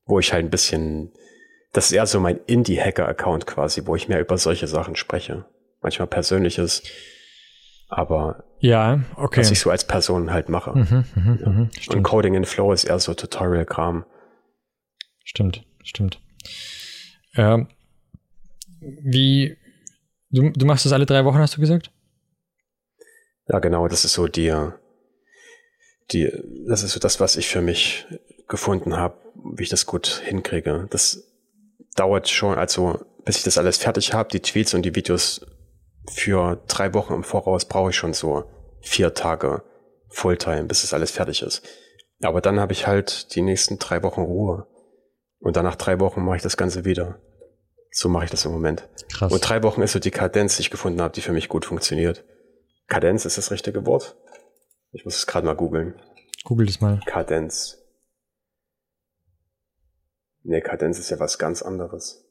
wo ich halt ein bisschen, das ist eher so mein Indie-Hacker-Account quasi, wo ich mehr über solche Sachen spreche. Manchmal Persönliches, aber ja, okay. Was ich so als Person halt mache. Mhm, mh, ja. mh, Und Coding in Flow ist eher so Tutorial-Kram. Stimmt, stimmt. Ähm, wie, du, du machst das alle drei Wochen, hast du gesagt? Ja, genau, das ist so die, die, das ist so das, was ich für mich gefunden habe, wie ich das gut hinkriege. Das dauert schon, also bis ich das alles fertig habe, die Tweets und die Videos für drei Wochen im Voraus brauche ich schon so vier Tage Fulltime, bis es alles fertig ist. Aber dann habe ich halt die nächsten drei Wochen Ruhe. Und dann nach drei Wochen mache ich das Ganze wieder. So mache ich das im Moment. Krass. Und drei Wochen ist so die Kadenz, die ich gefunden habe, die für mich gut funktioniert. Kadenz ist das richtige Wort? Ich muss es gerade mal googeln. Google das mal. Kadenz. Nee, Kadenz ist ja was ganz anderes.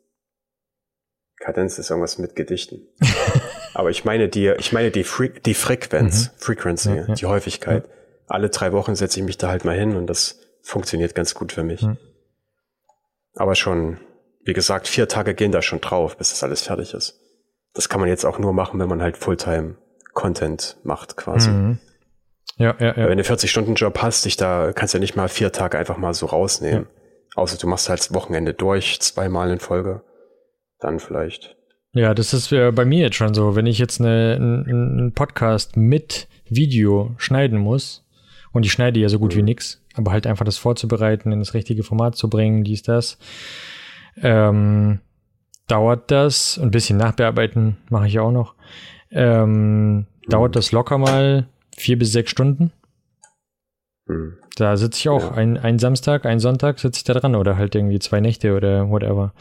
Kadenz ist irgendwas mit Gedichten. Aber ich meine die, ich meine die, Fre die Frequenz, mhm. Frequency, ja, ja. die Häufigkeit. Ja. Alle drei Wochen setze ich mich da halt mal hin und das funktioniert ganz gut für mich. Mhm. Aber schon, wie gesagt, vier Tage gehen da schon drauf, bis das alles fertig ist. Das kann man jetzt auch nur machen, wenn man halt Fulltime Content macht, quasi. Mhm. Ja, ja, ja. Wenn du 40-Stunden-Job hast, dich da kannst du ja nicht mal vier Tage einfach mal so rausnehmen. Ja. Außer du machst halt das Wochenende durch, zweimal in Folge. Dann vielleicht. Ja, das ist äh, bei mir jetzt schon so. Wenn ich jetzt einen Podcast mit Video schneiden muss, und ich schneide ja so gut mhm. wie nix, aber halt einfach das vorzubereiten, in das richtige Format zu bringen, dies, das, ähm, dauert das, ein bisschen nachbearbeiten mache ich auch noch, ähm, mhm. dauert das locker mal vier bis sechs Stunden. Mhm. Da sitze ich auch ja. ein, ein Samstag, ein Sonntag sitze ich da dran oder halt irgendwie zwei Nächte oder whatever.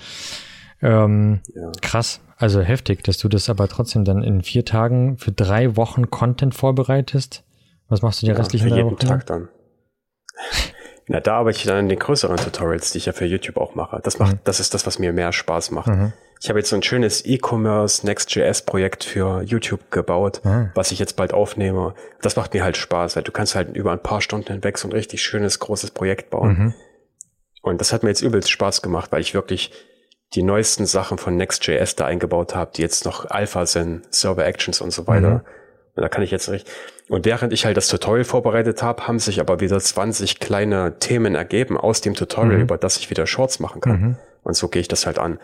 Ähm, ja. Krass, also heftig, dass du das aber trotzdem dann in vier Tagen für drei Wochen Content vorbereitest. Was machst du die ja, restlichen für jeden Wochen? Tag dann. Na, da arbeite ich dann an den größeren Tutorials, die ich ja für YouTube auch mache. Das macht, mhm. das ist das, was mir mehr Spaß macht. Mhm. Ich habe jetzt so ein schönes E-Commerce Next.js Projekt für YouTube gebaut, mhm. was ich jetzt bald aufnehme. Das macht mir halt Spaß, weil du kannst halt über ein paar Stunden hinweg so ein richtig schönes, großes Projekt bauen. Mhm. Und das hat mir jetzt übelst Spaß gemacht, weil ich wirklich die neuesten Sachen von Next.js da eingebaut habe, die jetzt noch Alpha sind, Server Actions und so weiter. Mhm. Und da kann ich jetzt nicht. Und während ich halt das Tutorial vorbereitet habe, haben sich aber wieder 20 kleine Themen ergeben aus dem Tutorial, mhm. über das ich wieder Shorts machen kann. Mhm. Und so gehe ich das halt an.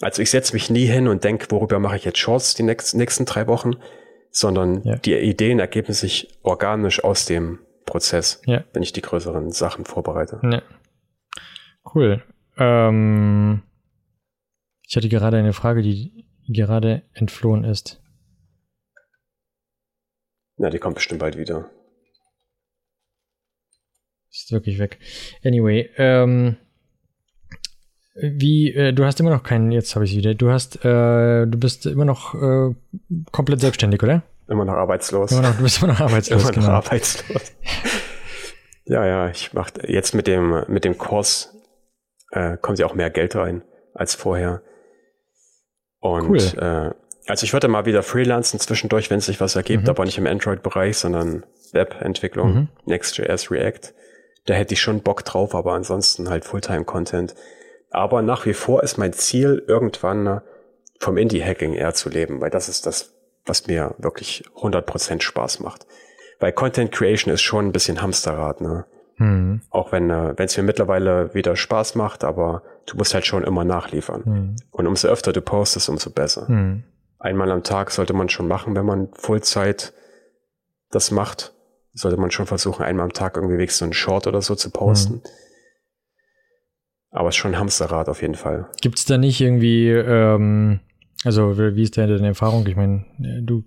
Also ich setze mich nie hin und denke, worüber mache ich jetzt Shorts die nächsten, nächsten drei Wochen, sondern ja. die Ideen ergeben sich organisch aus dem Prozess, ja. wenn ich die größeren Sachen vorbereite. Ja. Cool. Ähm, ich hatte gerade eine Frage, die gerade entflohen ist. Na, die kommt bestimmt bald wieder. Ist wirklich weg. Anyway, ähm, wie, äh, du hast immer noch keinen, jetzt habe ich wieder, du hast, äh, du bist immer noch äh, komplett selbstständig, oder? Immer noch arbeitslos. Immer noch, du bist immer noch arbeitslos. immer noch genau. arbeitslos. ja, ja, ich mach jetzt mit dem, mit dem Kurs äh, kommt ja auch mehr Geld rein als vorher. Und cool. äh, also ich würde mal wieder freelancen zwischendurch, wenn es sich was ergibt, mhm. aber nicht im Android-Bereich, sondern Web-Entwicklung, mhm. Next.js, React. Da hätte ich schon Bock drauf, aber ansonsten halt Fulltime-Content. Aber nach wie vor ist mein Ziel, irgendwann vom Indie-Hacking eher zu leben, weil das ist das, was mir wirklich 100% Spaß macht. Weil Content Creation ist schon ein bisschen Hamsterrad, ne? Mhm. Auch wenn äh, es mir mittlerweile wieder Spaß macht, aber du musst halt schon immer nachliefern. Mhm. Und umso öfter du postest, umso besser. Mhm einmal am Tag sollte man schon machen, wenn man Fullzeit das macht. Sollte man schon versuchen, einmal am Tag irgendwie wenigstens so einen Short oder so zu posten. Mhm. Aber es ist schon ein Hamsterrad auf jeden Fall. Gibt es da nicht irgendwie ähm, also, wie ist deine Erfahrung? Ich meine, du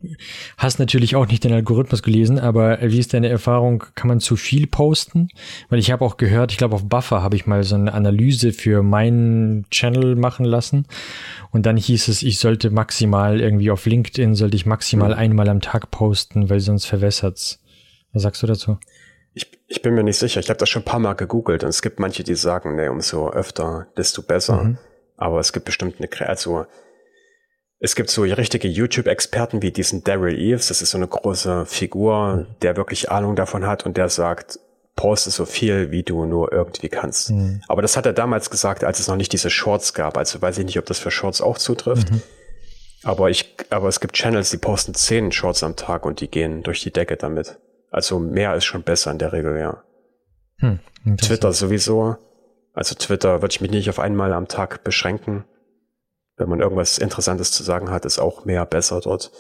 hast natürlich auch nicht den Algorithmus gelesen, aber wie ist deine Erfahrung? Kann man zu viel posten? Weil ich habe auch gehört, ich glaube, auf Buffer habe ich mal so eine Analyse für meinen Channel machen lassen. Und dann hieß es, ich sollte maximal irgendwie auf LinkedIn, sollte ich maximal mhm. einmal am Tag posten, weil sonst verwässert's. Was sagst du dazu? Ich, ich bin mir nicht sicher. Ich habe das schon ein paar Mal gegoogelt und es gibt manche, die sagen, nee, umso öfter, desto besser. Mhm. Aber es gibt bestimmt eine, also es gibt so richtige YouTube-Experten wie diesen Daryl Eves, das ist so eine große Figur, mhm. der wirklich Ahnung davon hat und der sagt, poste so viel, wie du nur irgendwie kannst. Mhm. Aber das hat er damals gesagt, als es noch nicht diese Shorts gab. Also weiß ich nicht, ob das für Shorts auch zutrifft. Mhm. Aber ich, aber es gibt Channels, die posten zehn Shorts am Tag und die gehen durch die Decke damit. Also mehr ist schon besser in der Regel, ja. Hm, Twitter sowieso. Also Twitter würde ich mich nicht auf einmal am Tag beschränken wenn man irgendwas Interessantes zu sagen hat, ist auch mehr besser dort.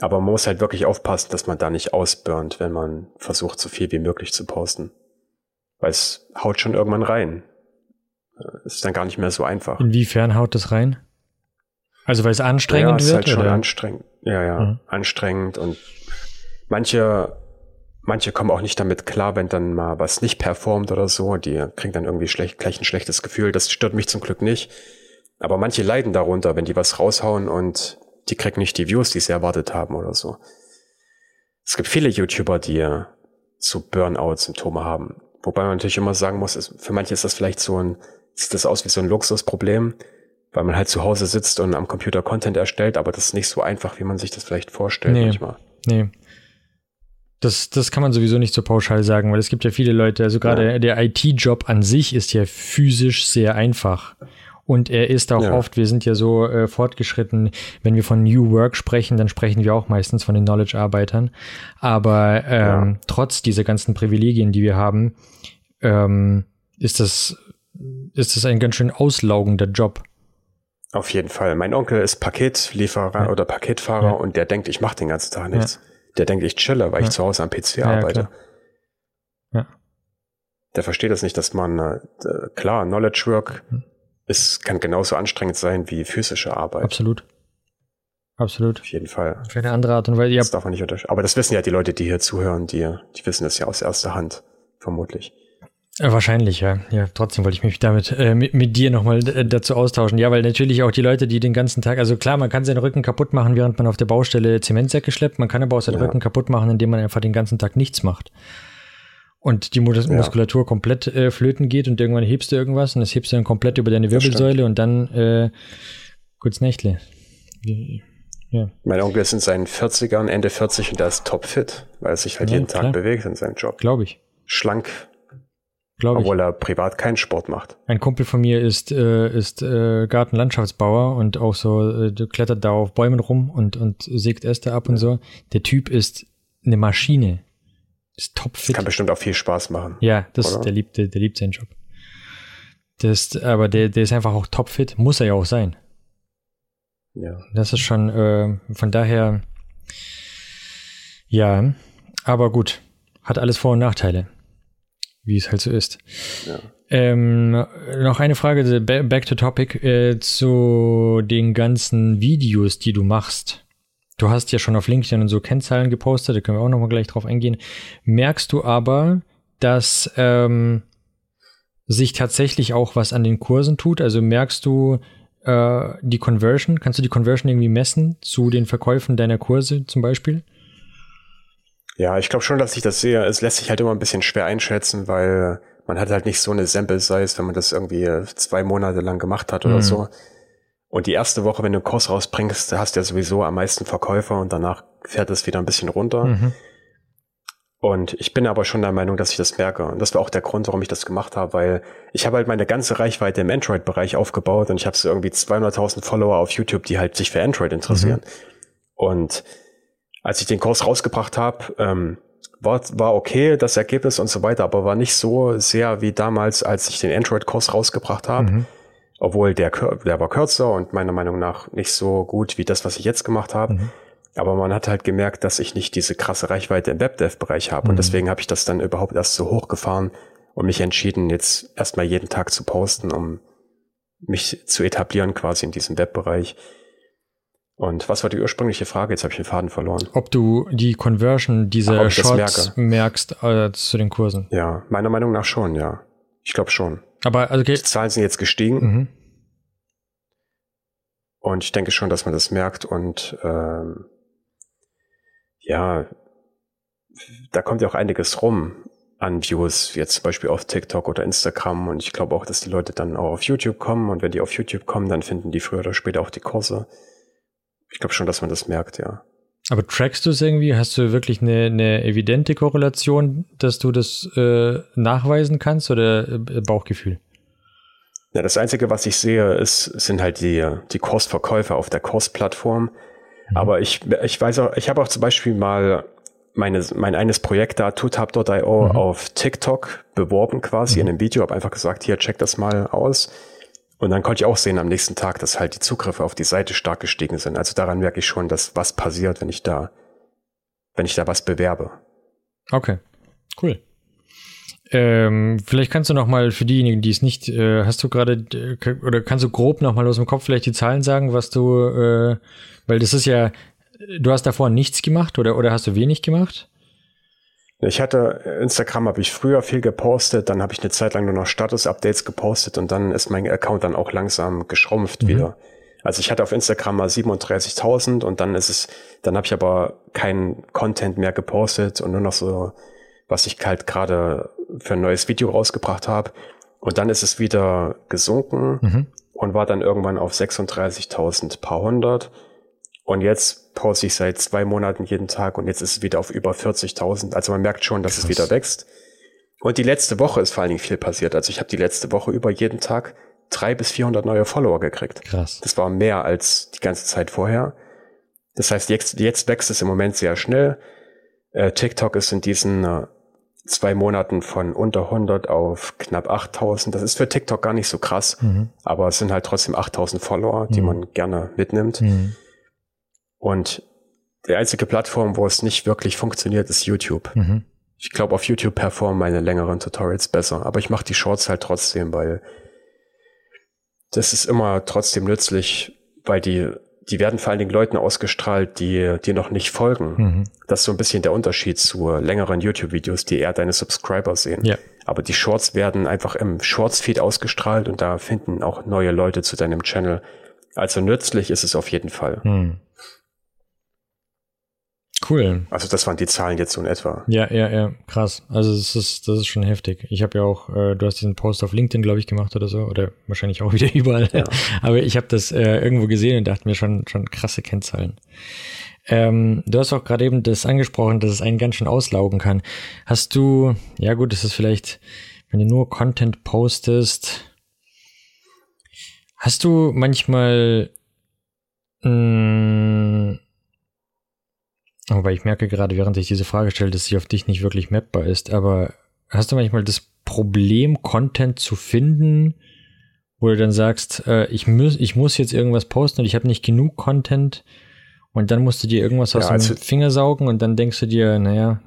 Aber man muss halt wirklich aufpassen, dass man da nicht ausburnt, wenn man versucht, so viel wie möglich zu posten. Weil es haut schon irgendwann rein. Ist dann gar nicht mehr so einfach. Inwiefern haut das rein? Also weil es anstrengend ja, es wird? Ist halt schon oder? anstrengend. ja, ja, mhm. anstrengend und manche, manche kommen auch nicht damit klar, wenn dann mal was nicht performt oder so. Die kriegen dann irgendwie schlecht, gleich ein schlechtes Gefühl. Das stört mich zum Glück nicht. Aber manche leiden darunter, wenn die was raushauen und die kriegen nicht die Views, die sie erwartet haben oder so. Es gibt viele YouTuber, die zu Burnout-Symptome haben. Wobei man natürlich immer sagen muss, ist, für manche ist das vielleicht so ein, sieht das aus wie so ein Luxusproblem, weil man halt zu Hause sitzt und am Computer Content erstellt, aber das ist nicht so einfach, wie man sich das vielleicht vorstellt nee, manchmal. Nee. Das, das kann man sowieso nicht so pauschal sagen, weil es gibt ja viele Leute, also gerade ja. der IT-Job an sich ist ja physisch sehr einfach. Und er ist auch ja. oft, wir sind ja so äh, fortgeschritten, wenn wir von New Work sprechen, dann sprechen wir auch meistens von den Knowledge-Arbeitern. Aber ähm, ja. trotz dieser ganzen Privilegien, die wir haben, ähm, ist das, ist das ein ganz schön auslaugender Job. Auf jeden Fall. Mein Onkel ist Paketlieferer ja. oder Paketfahrer und der denkt, ich mache den ganzen Tag nichts. Der denkt, ich chille, weil ich zu Hause am PC arbeite. Ja. Der versteht das nicht, dass man, äh, klar, Knowledge Work, hm es kann genauso anstrengend sein wie physische Arbeit. Absolut. Absolut. Auf jeden Fall. Für eine andere Art und Weise. Ja. Das darf man nicht unterscheiden. Aber das wissen ja die Leute, die hier zuhören, die, die wissen das ja aus erster Hand, vermutlich. Äh, wahrscheinlich, ja. Ja, trotzdem wollte ich mich damit äh, mit, mit dir nochmal äh, dazu austauschen. Ja, weil natürlich auch die Leute, die den ganzen Tag, also klar, man kann seinen Rücken kaputt machen, während man auf der Baustelle Zementsäcke schleppt. Man kann aber auch seinen ja. Rücken kaputt machen, indem man einfach den ganzen Tag nichts macht und die Mus ja. Muskulatur komplett äh, flöten geht und irgendwann hebst du irgendwas und das hebst du dann komplett über deine Wirbelsäule und dann äh, kurz Nächtle. Ja. Mein Onkel ist in seinen 40ern, Ende 40 und der ist topfit, weil er sich halt ja, jeden klar. Tag bewegt in seinem Job. Glaube ich. Schlank. Glaube obwohl er privat keinen Sport macht. Ein Kumpel von mir ist, äh, ist äh, Gartenlandschaftsbauer und auch so äh, klettert da auf Bäumen rum und, und sägt Äste ab und so. Der Typ ist eine Maschine. Ist topfit. Kann bestimmt auch viel Spaß machen. Ja, das, der liebt, der, der liebt seinen Job. Das, aber der, der ist einfach auch topfit. Muss er ja auch sein. Ja. Das ist schon, äh, von daher, ja, aber gut. Hat alles Vor- und Nachteile. Wie es halt so ist. Ja. Ähm, noch eine Frage, back to topic, äh, zu den ganzen Videos, die du machst. Du hast ja schon auf LinkedIn und so Kennzahlen gepostet, da können wir auch nochmal gleich drauf eingehen. Merkst du aber, dass ähm, sich tatsächlich auch was an den Kursen tut? Also merkst du äh, die Conversion? Kannst du die Conversion irgendwie messen zu den Verkäufen deiner Kurse zum Beispiel? Ja, ich glaube schon, dass ich das sehe. Es lässt sich halt immer ein bisschen schwer einschätzen, weil man hat halt nicht so eine Sample Size, wenn man das irgendwie zwei Monate lang gemacht hat oder mhm. so. Und die erste Woche, wenn du einen Kurs rausbringst, hast du ja sowieso am meisten Verkäufer und danach fährt es wieder ein bisschen runter. Mhm. Und ich bin aber schon der Meinung, dass ich das merke. Und das war auch der Grund, warum ich das gemacht habe, weil ich habe halt meine ganze Reichweite im Android-Bereich aufgebaut und ich habe so irgendwie 200.000 Follower auf YouTube, die halt sich für Android interessieren. Mhm. Und als ich den Kurs rausgebracht habe, ähm, war, war okay, das Ergebnis und so weiter, aber war nicht so sehr wie damals, als ich den Android-Kurs rausgebracht habe. Mhm obwohl der, der war kürzer und meiner Meinung nach nicht so gut wie das, was ich jetzt gemacht habe. Mhm. Aber man hat halt gemerkt, dass ich nicht diese krasse Reichweite im Webdev-Bereich habe. Mhm. Und deswegen habe ich das dann überhaupt erst so hochgefahren und mich entschieden, jetzt erstmal jeden Tag zu posten, um mich zu etablieren quasi in diesem Webbereich. Und was war die ursprüngliche Frage? Jetzt habe ich den Faden verloren. Ob du die Conversion dieser Ach, Shorts merkst äh, zu den Kursen? Ja, meiner Meinung nach schon, ja. Ich glaube schon. Aber also okay. Die Zahlen sind jetzt gestiegen. Mhm. Und ich denke schon, dass man das merkt. Und ähm, ja, da kommt ja auch einiges rum an Views, jetzt zum Beispiel auf TikTok oder Instagram. Und ich glaube auch, dass die Leute dann auch auf YouTube kommen. Und wenn die auf YouTube kommen, dann finden die früher oder später auch die Kurse. Ich glaube schon, dass man das merkt, ja. Aber trackst du es irgendwie? Hast du wirklich eine, eine evidente Korrelation, dass du das äh, nachweisen kannst oder äh, Bauchgefühl? Ja, das Einzige, was ich sehe, ist, sind halt die, die Kursverkäufe auf der Kursplattform. Mhm. Aber ich, ich weiß auch, ich habe auch zum Beispiel mal meine, mein eines Projekt da, tutab.io, mhm. auf TikTok beworben quasi mhm. in einem Video, habe einfach gesagt, hier, check das mal aus. Und dann konnte ich auch sehen am nächsten Tag, dass halt die Zugriffe auf die Seite stark gestiegen sind. Also daran merke ich schon, dass was passiert, wenn ich da, wenn ich da was bewerbe. Okay, cool. Ähm, vielleicht kannst du noch mal für diejenigen, die es nicht, äh, hast du gerade äh, oder kannst du grob noch mal aus dem Kopf vielleicht die Zahlen sagen, was du, äh, weil das ist ja du hast davor nichts gemacht oder, oder hast du wenig gemacht? Ich hatte Instagram habe ich früher viel gepostet, dann habe ich eine Zeit lang nur noch Status-Updates gepostet und dann ist mein Account dann auch langsam geschrumpft mhm. wieder. Also ich hatte auf Instagram mal 37.000 und dann ist es, dann habe ich aber keinen Content mehr gepostet und nur noch so, was ich halt gerade für ein neues Video rausgebracht habe. Und dann ist es wieder gesunken mhm. und war dann irgendwann auf 36.000 paar hundert. Und jetzt poste ich seit zwei Monaten jeden Tag und jetzt ist es wieder auf über 40.000. Also man merkt schon, dass Krass. es wieder wächst. Und die letzte Woche ist vor allen Dingen viel passiert. Also ich habe die letzte Woche über jeden Tag drei bis 400 neue Follower gekriegt. Krass. Das war mehr als die ganze Zeit vorher. Das heißt, jetzt, jetzt wächst es im Moment sehr schnell. Äh, TikTok ist in diesen äh, zwei Monaten von unter 100 auf knapp 8000. Das ist für TikTok gar nicht so krass, mhm. aber es sind halt trotzdem 8000 Follower, die mhm. man gerne mitnimmt. Mhm. Und die einzige Plattform, wo es nicht wirklich funktioniert, ist YouTube. Mhm. Ich glaube, auf YouTube performen meine längeren Tutorials besser, aber ich mache die Shorts halt trotzdem, weil das ist immer trotzdem nützlich, weil die, die werden vor allen Dingen Leuten ausgestrahlt, die dir noch nicht folgen. Mhm. Das ist so ein bisschen der Unterschied zu längeren YouTube-Videos, die eher deine Subscriber sehen. Ja. Aber die Shorts werden einfach im Shorts-Feed ausgestrahlt und da finden auch neue Leute zu deinem Channel. Also nützlich ist es auf jeden Fall. Mhm. Cool. Also das waren die Zahlen jetzt so in etwa. Ja, ja, ja, krass. Also das ist, das ist schon heftig. Ich habe ja auch, äh, du hast diesen Post auf LinkedIn, glaube ich, gemacht oder so, oder wahrscheinlich auch wieder überall. Ja. Aber ich habe das äh, irgendwo gesehen und dachte mir schon, schon krasse Kennzahlen. Ähm, du hast auch gerade eben das angesprochen, dass es einen ganz schön auslaugen kann. Hast du, ja gut, das ist vielleicht, wenn du nur Content postest, hast du manchmal mh, aber ich merke gerade, während ich diese Frage stelle, dass sie auf dich nicht wirklich mappbar ist. Aber hast du manchmal das Problem, Content zu finden, wo du dann sagst, äh, ich, muss, ich muss jetzt irgendwas posten und ich habe nicht genug Content und dann musst du dir irgendwas aus ja, also, dem Finger saugen und dann denkst du dir, naja,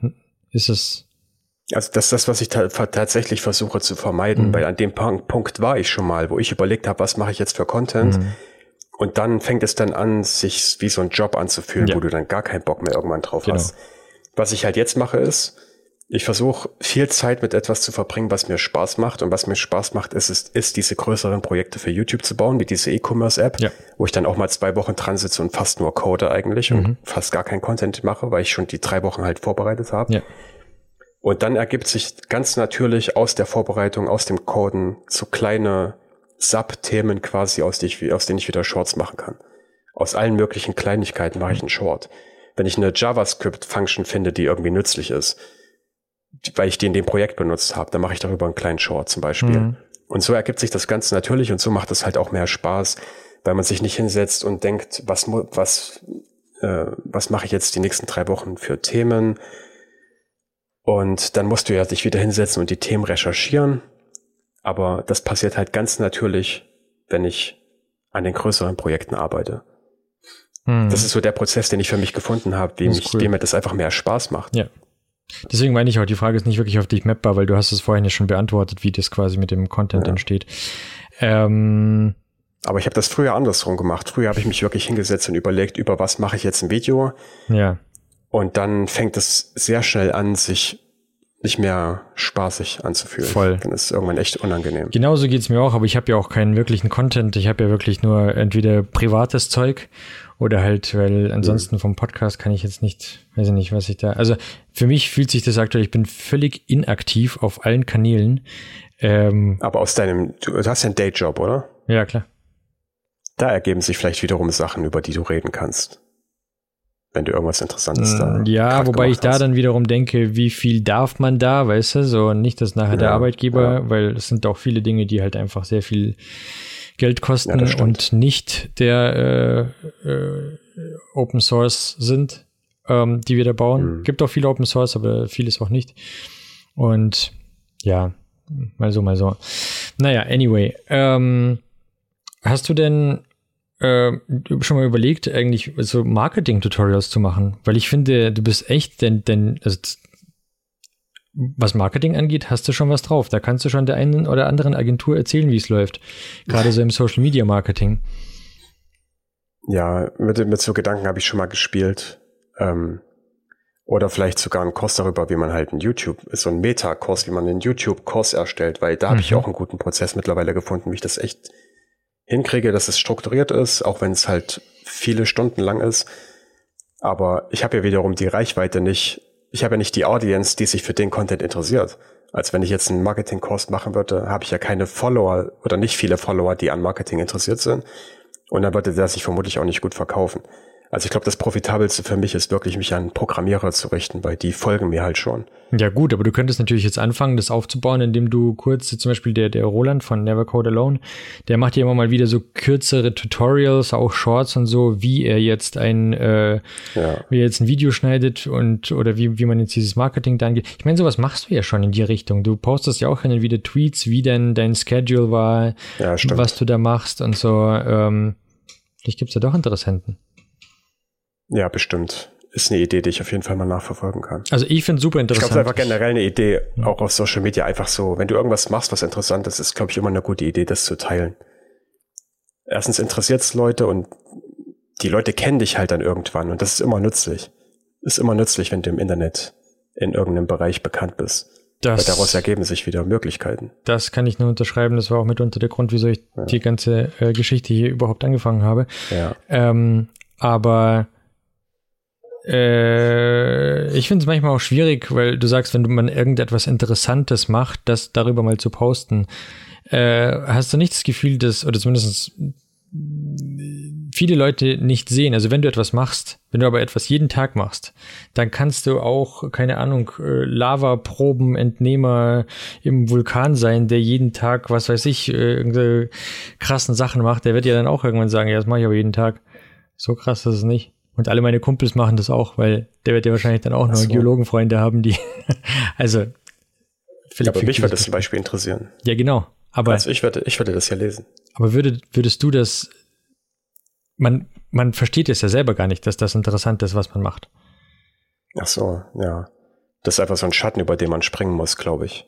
ist es. Also das ist das, was ich tatsächlich versuche zu vermeiden, mhm. weil an dem Punkt war ich schon mal, wo ich überlegt habe, was mache ich jetzt für Content. Mhm und dann fängt es dann an, sich wie so ein Job anzufühlen, ja. wo du dann gar keinen Bock mehr irgendwann drauf genau. hast. Was ich halt jetzt mache ist, ich versuche viel Zeit mit etwas zu verbringen, was mir Spaß macht. Und was mir Spaß macht, ist, ist, ist diese größeren Projekte für YouTube zu bauen, wie diese E-Commerce-App, ja. wo ich dann auch mal zwei Wochen dran sitze und fast nur code eigentlich mhm. und fast gar kein Content mache, weil ich schon die drei Wochen halt vorbereitet habe. Ja. Und dann ergibt sich ganz natürlich aus der Vorbereitung, aus dem Coden so kleine Sub-Themen quasi, aus, die aus denen ich wieder Shorts machen kann. Aus allen möglichen Kleinigkeiten mache ich einen Short. Wenn ich eine JavaScript-Function finde, die irgendwie nützlich ist, weil ich die in dem Projekt benutzt habe, dann mache ich darüber einen kleinen Short zum Beispiel. Mhm. Und so ergibt sich das Ganze natürlich und so macht es halt auch mehr Spaß, weil man sich nicht hinsetzt und denkt, was, was, äh, was mache ich jetzt die nächsten drei Wochen für Themen? Und dann musst du ja dich wieder hinsetzen und die Themen recherchieren aber das passiert halt ganz natürlich, wenn ich an den größeren Projekten arbeite. Hm. Das ist so der Prozess, den ich für mich gefunden habe, dem, cool. dem mir das einfach mehr Spaß macht. Ja. Deswegen meine ich auch, die Frage ist nicht wirklich auf dich mappbar, weil du hast es vorhin ja schon beantwortet, wie das quasi mit dem Content ja. entsteht. Ähm, aber ich habe das früher andersrum gemacht. Früher habe ich mich wirklich hingesetzt und überlegt, über was mache ich jetzt ein Video. Ja. Und dann fängt es sehr schnell an, sich nicht mehr spaßig anzufühlen. Voll. Dann ist es irgendwann echt unangenehm. Genauso geht's mir auch, aber ich habe ja auch keinen wirklichen Content. Ich habe ja wirklich nur entweder privates Zeug oder halt, weil ansonsten vom Podcast kann ich jetzt nicht, weiß ich nicht, was ich da. Also für mich fühlt sich das aktuell, ich bin völlig inaktiv auf allen Kanälen. Ähm, aber aus deinem, du hast ja einen Dayjob, oder? Ja, klar. Da ergeben sich vielleicht wiederum Sachen, über die du reden kannst wenn du irgendwas Interessantes da. Mm, ja, wobei ich da dann wiederum denke, wie viel darf man da, weißt du, so nicht das nachher ja, der Arbeitgeber, ja. weil es sind auch viele Dinge, die halt einfach sehr viel Geld kosten ja, und nicht der äh, äh, Open Source sind, ähm, die wir da bauen. Mhm. Gibt auch viele Open Source, aber vieles auch nicht. Und ja, mal so, mal so. Naja, anyway. Ähm, hast du denn äh, schon mal überlegt, eigentlich so Marketing-Tutorials zu machen? Weil ich finde, du bist echt, denn, denn also, was Marketing angeht, hast du schon was drauf. Da kannst du schon der einen oder anderen Agentur erzählen, wie es läuft. Gerade so im Social Media Marketing. Ja, mit, mit so Gedanken habe ich schon mal gespielt. Ähm, oder vielleicht sogar einen Kurs darüber, wie man halt einen YouTube, so einen Meta-Kurs, wie man einen YouTube-Kurs erstellt, weil da mhm. habe ich auch einen guten Prozess mittlerweile gefunden, wie ich das echt hinkriege, dass es strukturiert ist, auch wenn es halt viele Stunden lang ist. Aber ich habe ja wiederum die Reichweite nicht, ich habe ja nicht die Audience, die sich für den Content interessiert. Als wenn ich jetzt einen Marketing-Kurs machen würde, habe ich ja keine Follower oder nicht viele Follower, die an Marketing interessiert sind. Und dann würde der sich vermutlich auch nicht gut verkaufen. Also ich glaube, das Profitabelste für mich ist wirklich, mich an Programmierer zu richten, weil die folgen mir halt schon. Ja gut, aber du könntest natürlich jetzt anfangen, das aufzubauen, indem du kurz, zum Beispiel der, der Roland von Never Code Alone, der macht ja immer mal wieder so kürzere Tutorials, auch Shorts und so, wie er jetzt ein, äh, ja. wie er jetzt ein Video schneidet und oder wie, wie man jetzt dieses Marketing dann geht. Ich meine, sowas machst du ja schon in die Richtung. Du postest ja auch hin wieder Tweets, wie denn dein Schedule war, ja, was du da machst und so. Ähm, vielleicht gibt's da doch Interessenten. Ja, bestimmt. Ist eine Idee, die ich auf jeden Fall mal nachverfolgen kann. Also ich finde super interessant. Ich glaube, es ist einfach generell eine Idee, auch auf Social Media, einfach so, wenn du irgendwas machst, was interessant ist, ist, glaube ich, immer eine gute Idee, das zu teilen. Erstens interessiert es Leute und die Leute kennen dich halt dann irgendwann und das ist immer nützlich. Ist immer nützlich, wenn du im Internet in irgendeinem Bereich bekannt bist. Das, Weil daraus ergeben sich wieder Möglichkeiten. Das kann ich nur unterschreiben. Das war auch mitunter der Grund, wieso ich ja. die ganze äh, Geschichte hier überhaupt angefangen habe. Ja. Ähm, aber äh, ich finde es manchmal auch schwierig, weil du sagst, wenn man irgendetwas Interessantes macht, das darüber mal zu posten, äh, hast du nicht das Gefühl, dass, oder zumindest viele Leute nicht sehen. Also wenn du etwas machst, wenn du aber etwas jeden Tag machst, dann kannst du auch, keine Ahnung, äh, Lavaproben, Entnehmer im Vulkan sein, der jeden Tag, was weiß ich, äh, irgendwelche krassen Sachen macht. Der wird ja dann auch irgendwann sagen, ja, das mache ich aber jeden Tag. So krass ist es nicht. Und alle meine Kumpels machen das auch, weil der wird ja wahrscheinlich dann auch noch so. Geologenfreunde haben, die. also. Philipp, aber mich würde das zum Beispiel interessieren. Ja, genau. Aber. Also ich würde, ich würde das ja lesen. Aber würde, würdest du das. Man, man versteht es ja selber gar nicht, dass das interessant ist, was man macht. Ach so, ja. Das ist einfach so ein Schatten, über den man springen muss, glaube ich.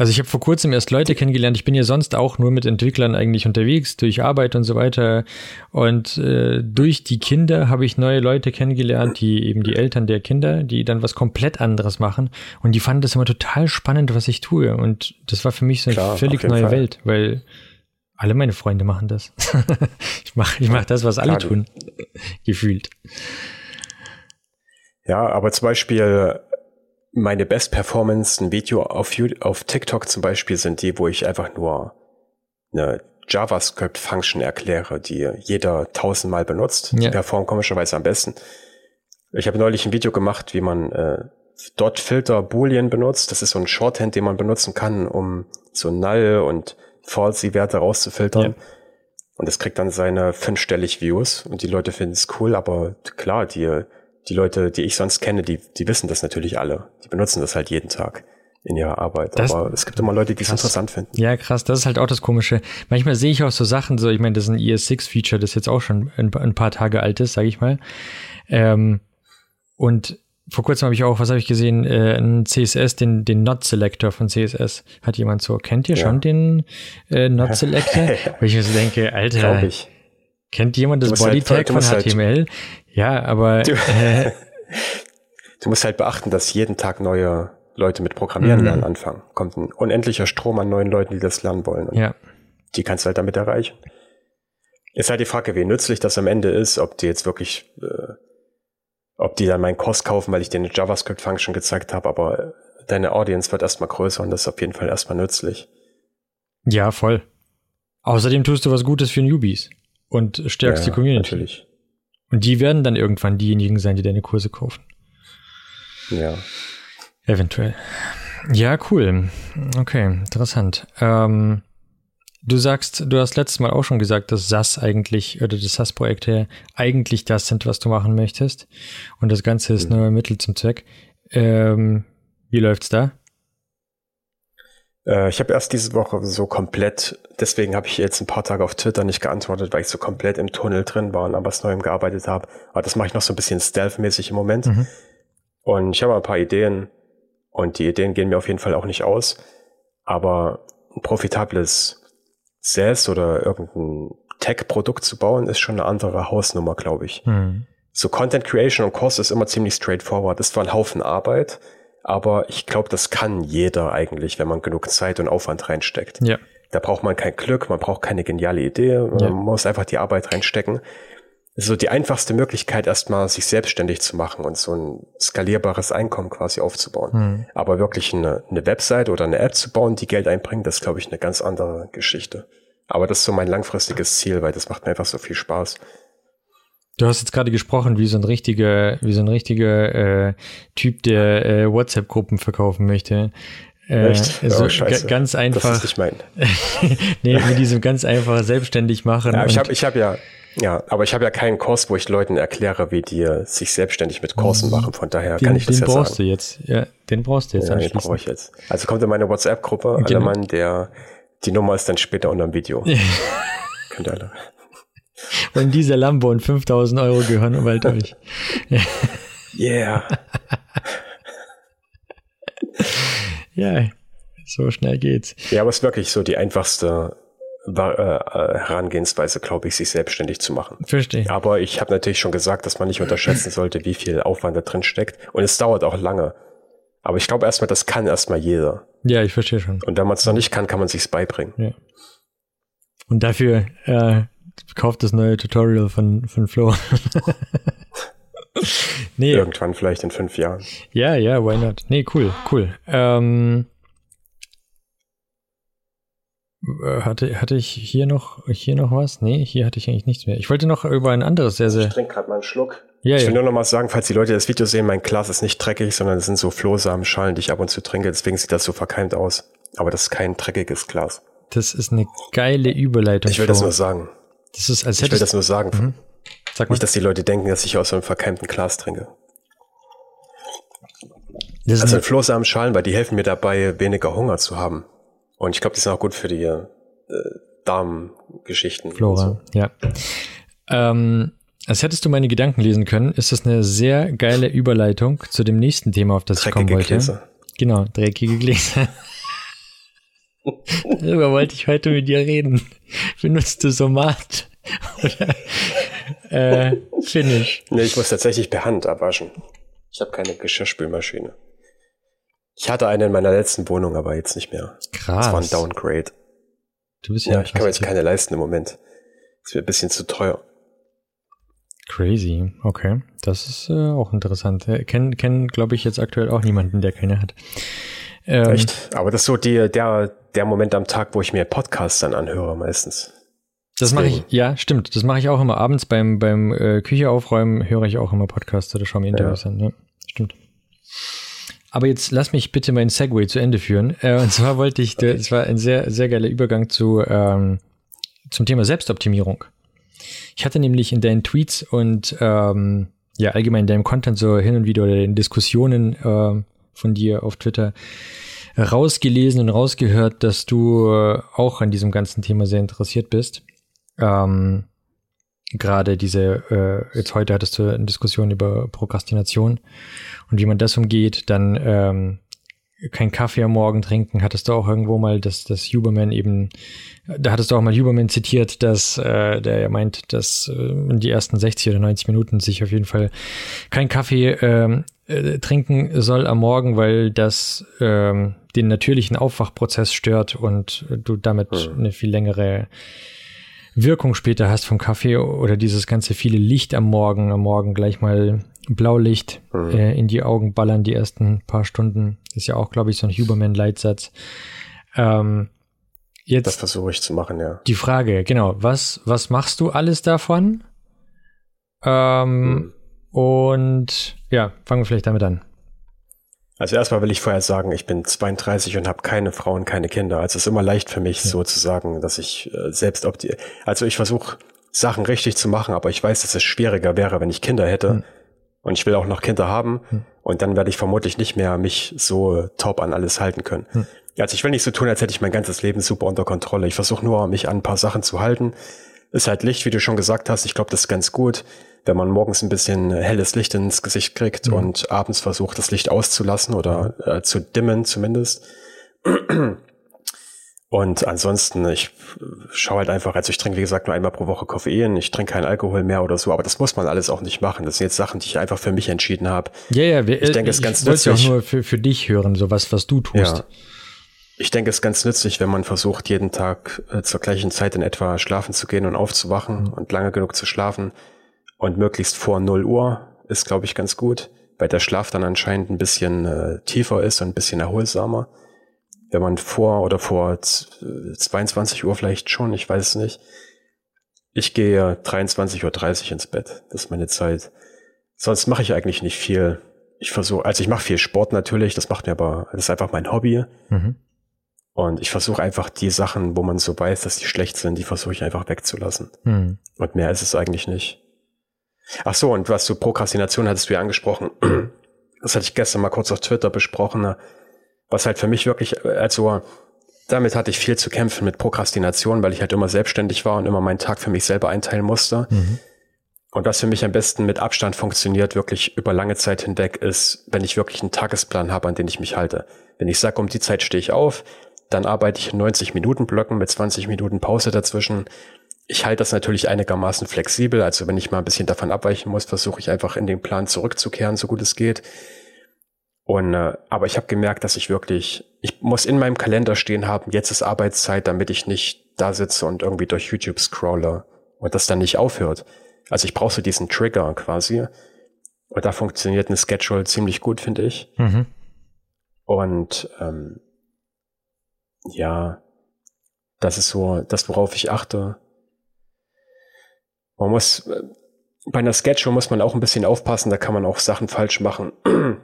Also ich habe vor kurzem erst Leute kennengelernt. Ich bin ja sonst auch nur mit Entwicklern eigentlich unterwegs, durch Arbeit und so weiter. Und äh, durch die Kinder habe ich neue Leute kennengelernt, die eben die Eltern der Kinder, die dann was komplett anderes machen. Und die fanden das immer total spannend, was ich tue. Und das war für mich so eine Klar, völlig neue Fall. Welt, weil alle meine Freunde machen das. ich mache ich mach das, was alle Klar, tun. Gefühlt. Ja, aber zum Beispiel meine Best Performance, ein Video auf, auf TikTok zum Beispiel, sind die, wo ich einfach nur eine JavaScript-Function erkläre, die jeder tausendmal benutzt. Ja. Die performen komischerweise am besten. Ich habe neulich ein Video gemacht, wie man äh, Dot Filter Boolean benutzt. Das ist so ein Shorthand, den man benutzen kann, um so Null und Falsy Werte rauszufiltern. Ja. Und das kriegt dann seine fünfstellig Views und die Leute finden es cool, aber klar, die die Leute, die ich sonst kenne, die, die wissen das natürlich alle. Die benutzen das halt jeden Tag in ihrer Arbeit. Das, Aber es gibt immer Leute, die es interessant finden. Ja, krass, das ist halt auch das Komische. Manchmal sehe ich auch so Sachen, so, ich meine, das ist ein ES6-Feature, das jetzt auch schon ein, ein paar Tage alt ist, sage ich mal. Ähm, und vor kurzem habe ich auch, was habe ich gesehen, äh, ein CSS, den, den Not-Selector von CSS. Hat jemand so, kennt ihr ja. schon den äh, Not-Selector? Wo ich mir so denke, Alter, ich. Kennt jemand das Body-Tag halt, von HTML? Halt ja, aber. Du, äh, du, musst halt beachten, dass jeden Tag neue Leute mit Programmieren mhm. lernen anfangen. Kommt ein unendlicher Strom an neuen Leuten, die das lernen wollen. Ja. Die kannst du halt damit erreichen. Ist halt die Frage, wie nützlich das am Ende ist, ob die jetzt wirklich, äh, ob die dann meinen Kurs kaufen, weil ich dir eine JavaScript-Function gezeigt habe, aber deine Audience wird erstmal größer und das ist auf jeden Fall erstmal nützlich. Ja, voll. Außerdem tust du was Gutes für Newbies und stärkst ja, die Community. Natürlich. Und die werden dann irgendwann diejenigen sein, die deine Kurse kaufen. Ja. Eventuell. Ja, cool. Okay, interessant. Ähm, du sagst, du hast letztes Mal auch schon gesagt, dass SAS eigentlich oder das SAS-Projekte eigentlich das sind, was du machen möchtest. Und das Ganze ist mhm. nur Mittel zum Zweck. Ähm, wie läuft's da? Äh, ich habe erst diese Woche so komplett, deswegen habe ich jetzt ein paar Tage auf Twitter nicht geantwortet, weil ich so komplett im Tunnel drin war und an was Neuem gearbeitet habe. Aber das mache ich noch so ein bisschen stealth-mäßig im Moment. Mhm. Und ich habe ein paar Ideen und die Ideen gehen mir auf jeden Fall auch nicht aus. Aber ein profitables SaaS oder irgendein Tech-Produkt zu bauen, ist schon eine andere Hausnummer, glaube ich. Mhm. So Content Creation und Kurs ist immer ziemlich straightforward. Ist zwar ein Haufen Arbeit, aber ich glaube, das kann jeder eigentlich, wenn man genug Zeit und Aufwand reinsteckt. Ja. Da braucht man kein Glück, man braucht keine geniale Idee, man ja. muss einfach die Arbeit reinstecken. Das ist so die einfachste Möglichkeit, erstmal sich selbstständig zu machen und so ein skalierbares Einkommen quasi aufzubauen. Mhm. Aber wirklich eine, eine Website oder eine App zu bauen, die Geld einbringt, das ist, glaube ich, eine ganz andere Geschichte. Aber das ist so mein langfristiges Ziel, weil das macht mir einfach so viel Spaß. Du hast jetzt gerade gesprochen, wie so ein richtiger, wie so ein richtiger äh, Typ, der äh, WhatsApp-Gruppen verkaufen möchte. Äh, Echt? So oh, ganz einfach. Das ist nicht mein. nee, mit diesem ganz einfach selbstständig machen. Ja, ich habe ich hab ja, ja, aber ich habe ja keinen Kurs, wo ich Leuten erkläre, wie die sich selbstständig mit Kursen mhm. machen. Von daher den, kann ich das den ja brauchst du jetzt. Ja, den brauchst du jetzt. Ja, den brauche ich jetzt. Also kommt in meine WhatsApp-Gruppe, genau. alle Mann, der die Nummer ist dann später unter dem Video. Könnt ihr alle. Und dieser Lambo und 5000 Euro gehören bald euch. yeah. ja, so schnell geht's. Ja, aber es ist wirklich so die einfachste äh, Herangehensweise, glaube ich, sich selbstständig zu machen. Verstehe. Aber ich habe natürlich schon gesagt, dass man nicht unterschätzen sollte, wie viel Aufwand da drin steckt. Und es dauert auch lange. Aber ich glaube erstmal, das kann erstmal jeder. Ja, ich verstehe schon. Und wenn man es noch nicht kann, kann man sich's beibringen. Ja. Und dafür äh, kauft das neue Tutorial von, von Flo. nee. Irgendwann vielleicht in fünf Jahren. Ja, ja, why not? Nee, cool, cool. Ähm, äh, hatte, hatte ich hier noch, hier noch was? Nee, hier hatte ich eigentlich nichts mehr. Ich wollte noch über ein anderes sehr, sehr. Ich trinke gerade mal einen Schluck. Ja, ich will ja. nur noch mal sagen, falls die Leute das Video sehen, mein Glas ist nicht dreckig, sondern es sind so Flohsamenschalen, die ich ab und zu trinke. Deswegen sieht das so verkeimt aus. Aber das ist kein dreckiges Glas. Das ist eine geile Überleitung. Ich will Flo. das nur sagen. Das ist, als ich will das nur sagen. Mhm. Sag mal. Nicht, dass die Leute denken, dass ich aus so einem verkeimten Glas trinke. Das also Flohsamenschalen, weil die helfen mir dabei, weniger Hunger zu haben. Und ich glaube, die sind auch gut für die äh, Darmgeschichten. Flora, so. ja. Ähm, als hättest du meine Gedanken lesen können, ist das eine sehr geile Überleitung zu dem nächsten Thema, auf das dreckige ich kommen wollte. Gläser. Genau, dreckige Gläser. Darüber wollte ich heute mit dir reden. Benutzt du Somat oder äh, Finish? Nee, ich muss tatsächlich per Hand abwaschen. Ich habe keine Geschirrspülmaschine. Ich hatte eine in meiner letzten Wohnung, aber jetzt nicht mehr. Krass. Das war ein Downgrade. Du bist ja. Ja, ich kann mir jetzt keine leisten im Moment. Das wird ein bisschen zu teuer. Crazy, okay. Das ist äh, auch interessant. Äh, kennen, kennen glaube ich, jetzt aktuell auch niemanden, der keine hat. Ähm, Echt? Aber das ist so die, der, der Moment am Tag, wo ich mir Podcasts dann anhöre, meistens. Das mache ich, ja, stimmt. Das mache ich auch immer abends beim, beim äh, Küche aufräumen, höre ich auch immer Podcasts oder schaue mir Interviews ja. an. Ja, stimmt. Aber jetzt lass mich bitte meinen Segway zu Ende führen. Äh, und zwar wollte ich, okay. das war ein sehr, sehr geiler Übergang zu, ähm, zum Thema Selbstoptimierung. Ich hatte nämlich in deinen Tweets und ähm, ja allgemein in deinem Content so hin und wieder oder in Diskussionen äh, von dir auf Twitter rausgelesen und rausgehört, dass du äh, auch an diesem ganzen Thema sehr interessiert bist. Ähm, Gerade diese, äh, jetzt heute hattest du eine Diskussion über Prokrastination und wie man das umgeht, dann ähm, kein Kaffee am Morgen trinken, hattest du auch irgendwo mal, dass das Huberman eben, da hattest du auch mal Huberman zitiert, dass äh, der meint, dass äh, in die ersten 60 oder 90 Minuten sich auf jeden Fall kein Kaffee ähm, äh, trinken soll am Morgen, weil das ähm, den natürlichen Aufwachprozess stört und du damit mhm. eine viel längere Wirkung später hast vom Kaffee oder dieses ganze viele Licht am Morgen, am Morgen gleich mal Blaulicht mhm. äh, in die Augen ballern die ersten paar Stunden. Ist ja auch, glaube ich, so ein Huberman-Leitsatz. Ähm, jetzt das versuche ich zu machen, ja. Die Frage, genau, was, was machst du alles davon? Ähm, mhm. Und ja, fangen wir vielleicht damit an. Also erstmal will ich vorher sagen, ich bin 32 und habe keine Frauen, keine Kinder. Also es ist immer leicht für mich, ja. so zu sagen, dass ich äh, selbst ob die, also ich versuche Sachen richtig zu machen, aber ich weiß, dass es schwieriger wäre, wenn ich Kinder hätte. Mhm. Und ich will auch noch Kinder haben. Mhm. Und dann werde ich vermutlich nicht mehr mich so top an alles halten können. Mhm. Also ich will nicht so tun, als hätte ich mein ganzes Leben super unter Kontrolle. Ich versuche nur, mich an ein paar Sachen zu halten. Ist halt Licht, wie du schon gesagt hast. Ich glaube, das ist ganz gut wenn man morgens ein bisschen helles Licht ins Gesicht kriegt mhm. und abends versucht, das Licht auszulassen oder äh, zu dimmen zumindest. Und ansonsten, ich schaue halt einfach, also ich trinke, wie gesagt, nur einmal pro Woche Koffein, ich trinke keinen Alkohol mehr oder so, aber das muss man alles auch nicht machen. Das sind jetzt Sachen, die ich einfach für mich entschieden habe. Ja, ja, wir, ich denke, es ist ganz nützlich. Ich auch nur für, für dich hören, so was, was du tust. Ja. Ich denke, es ist ganz nützlich, wenn man versucht, jeden Tag äh, zur gleichen Zeit in etwa schlafen zu gehen und aufzuwachen mhm. und lange genug zu schlafen und möglichst vor 0 Uhr ist, glaube ich, ganz gut, weil der Schlaf dann anscheinend ein bisschen äh, tiefer ist und ein bisschen erholsamer wenn man vor oder vor 22 Uhr vielleicht schon, ich weiß nicht. Ich gehe 23.30 Uhr ins Bett. Das ist meine Zeit. Sonst mache ich eigentlich nicht viel. Ich versuche, also ich mache viel Sport natürlich, das macht mir aber, das ist einfach mein Hobby. Mhm. Und ich versuche einfach die Sachen, wo man so weiß, dass die schlecht sind, die versuche ich einfach wegzulassen. Mhm. Und mehr ist es eigentlich nicht. Ach so, und was du Prokrastination hattest du ja angesprochen. Das hatte ich gestern mal kurz auf Twitter besprochen was halt für mich wirklich, also damit hatte ich viel zu kämpfen mit Prokrastination, weil ich halt immer selbstständig war und immer meinen Tag für mich selber einteilen musste. Mhm. Und was für mich am besten mit Abstand funktioniert, wirklich über lange Zeit hinweg, ist, wenn ich wirklich einen Tagesplan habe, an den ich mich halte. Wenn ich sage, um die Zeit stehe ich auf, dann arbeite ich in 90 Minuten Blöcken mit 20 Minuten Pause dazwischen. Ich halte das natürlich einigermaßen flexibel. Also wenn ich mal ein bisschen davon abweichen muss, versuche ich einfach in den Plan zurückzukehren, so gut es geht. Und äh, aber ich habe gemerkt, dass ich wirklich, ich muss in meinem Kalender stehen haben, jetzt ist Arbeitszeit, damit ich nicht da sitze und irgendwie durch YouTube scrolle und das dann nicht aufhört. Also ich brauche so diesen Trigger quasi. Und da funktioniert eine Schedule ziemlich gut, finde ich. Mhm. Und ähm, ja, das ist so das, worauf ich achte. Man muss, äh, bei einer Schedule muss man auch ein bisschen aufpassen, da kann man auch Sachen falsch machen.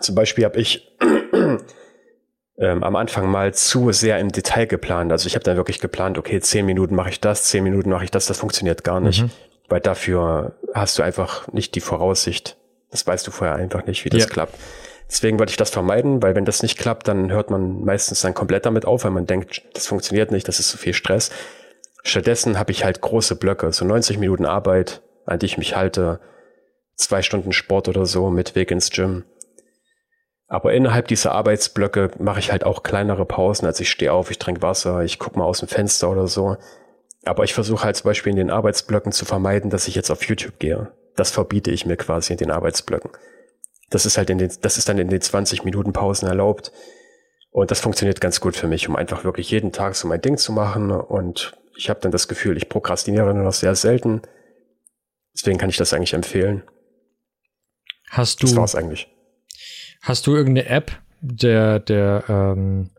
Zum Beispiel habe ich ähm, am Anfang mal zu sehr im Detail geplant. Also ich habe dann wirklich geplant, okay, zehn Minuten mache ich das, zehn Minuten mache ich das, das funktioniert gar nicht. Mhm. Weil dafür hast du einfach nicht die Voraussicht. Das weißt du vorher einfach nicht, wie das ja. klappt. Deswegen wollte ich das vermeiden, weil wenn das nicht klappt, dann hört man meistens dann komplett damit auf, weil man denkt, das funktioniert nicht, das ist zu viel Stress. Stattdessen habe ich halt große Blöcke, so 90 Minuten Arbeit, an die ich mich halte, zwei Stunden Sport oder so mit Weg ins Gym aber innerhalb dieser Arbeitsblöcke mache ich halt auch kleinere Pausen. Also ich stehe auf, ich trinke Wasser, ich gucke mal aus dem Fenster oder so. Aber ich versuche halt zum Beispiel in den Arbeitsblöcken zu vermeiden, dass ich jetzt auf YouTube gehe. Das verbiete ich mir quasi in den Arbeitsblöcken. Das ist halt in den, das ist dann in den 20 Minuten Pausen erlaubt. Und das funktioniert ganz gut für mich, um einfach wirklich jeden Tag so mein Ding zu machen. Und ich habe dann das Gefühl, ich prokrastiniere nur noch sehr selten. Deswegen kann ich das eigentlich empfehlen. Hast du, das war's eigentlich. Hast du irgendeine App? Der, der ähm,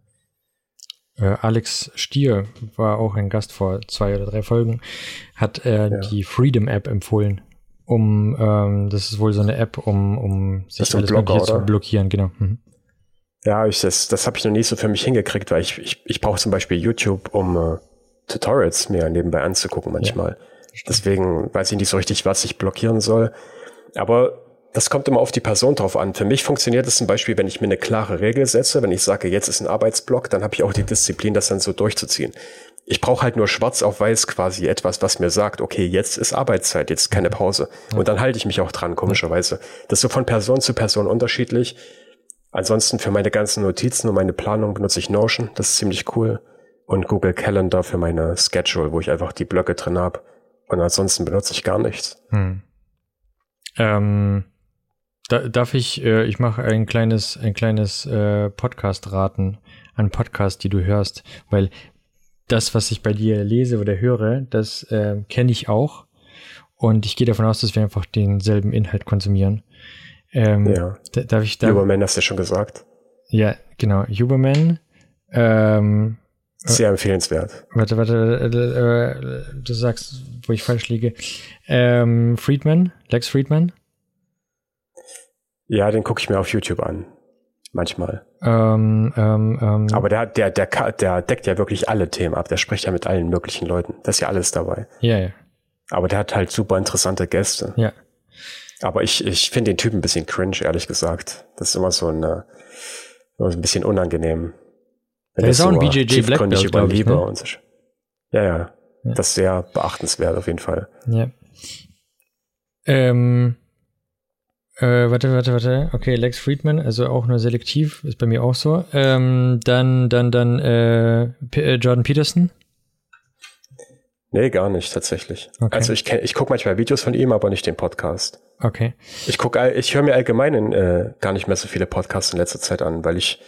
äh, Alex Stier war auch ein Gast vor zwei oder drei Folgen, hat äh, ja. die Freedom App empfohlen. Um, ähm, das ist wohl so eine App, um, um sich alles Blogger, zu blockieren, genau. Mhm. Ja, ich, das, das habe ich noch nie so für mich hingekriegt, weil ich, ich, ich brauche zum Beispiel YouTube, um äh, Tutorials mir nebenbei anzugucken manchmal. Ja, Deswegen weiß ich nicht so richtig, was ich blockieren soll. Aber das kommt immer auf die Person drauf an. Für mich funktioniert es zum Beispiel, wenn ich mir eine klare Regel setze, wenn ich sage, jetzt ist ein Arbeitsblock, dann habe ich auch die Disziplin, das dann so durchzuziehen. Ich brauche halt nur schwarz auf weiß quasi etwas, was mir sagt, okay, jetzt ist Arbeitszeit, jetzt keine Pause. Und dann halte ich mich auch dran, komischerweise. Das ist so von Person zu Person unterschiedlich. Ansonsten für meine ganzen Notizen und meine Planung benutze ich Notion, das ist ziemlich cool. Und Google Calendar für meine Schedule, wo ich einfach die Blöcke drin habe. Und ansonsten benutze ich gar nichts. Hm. Ähm da, darf ich, äh, ich mache ein kleines, ein kleines äh, Podcast raten an Podcast, die du hörst, weil das, was ich bei dir lese oder höre, das äh, kenne ich auch. Und ich gehe davon aus, dass wir einfach denselben Inhalt konsumieren. Ähm, ja. Darf ich da? Huberman hast du ja schon gesagt. Ja, genau. Huberman. Ähm, Sehr empfehlenswert. Warte, warte, äh, äh, du sagst, wo ich falsch liege. Ähm, Friedman, Lex Friedman. Ja, den gucke ich mir auf YouTube an. Manchmal. Ähm, ähm, ähm, Aber der, der, der, der deckt ja wirklich alle Themen ab. Der spricht ja mit allen möglichen Leuten. Das ist ja alles dabei. Ja, ja. Aber der hat halt super interessante Gäste. Ja. Aber ich, ich finde den Typen ein bisschen cringe, ehrlich gesagt. Das ist immer so ein, immer so ein bisschen unangenehm. Wenn der ist auch ein BJJ Black Belt, über Liebe ne? und so. Ja, ja, ja. Das ist sehr beachtenswert auf jeden Fall. Ja. Ähm, Äh, warte, warte, warte. Okay, Lex Friedman, also auch nur selektiv, ist bei mir auch so. Ähm, dann, dann, dann äh, P äh, Jordan Peterson. Nee, gar nicht, tatsächlich. Okay. Also ich, ich gucke manchmal Videos von ihm, aber nicht den Podcast. Okay. Ich gucke, ich höre mir allgemein in, äh, gar nicht mehr so viele Podcasts in letzter Zeit an, weil ich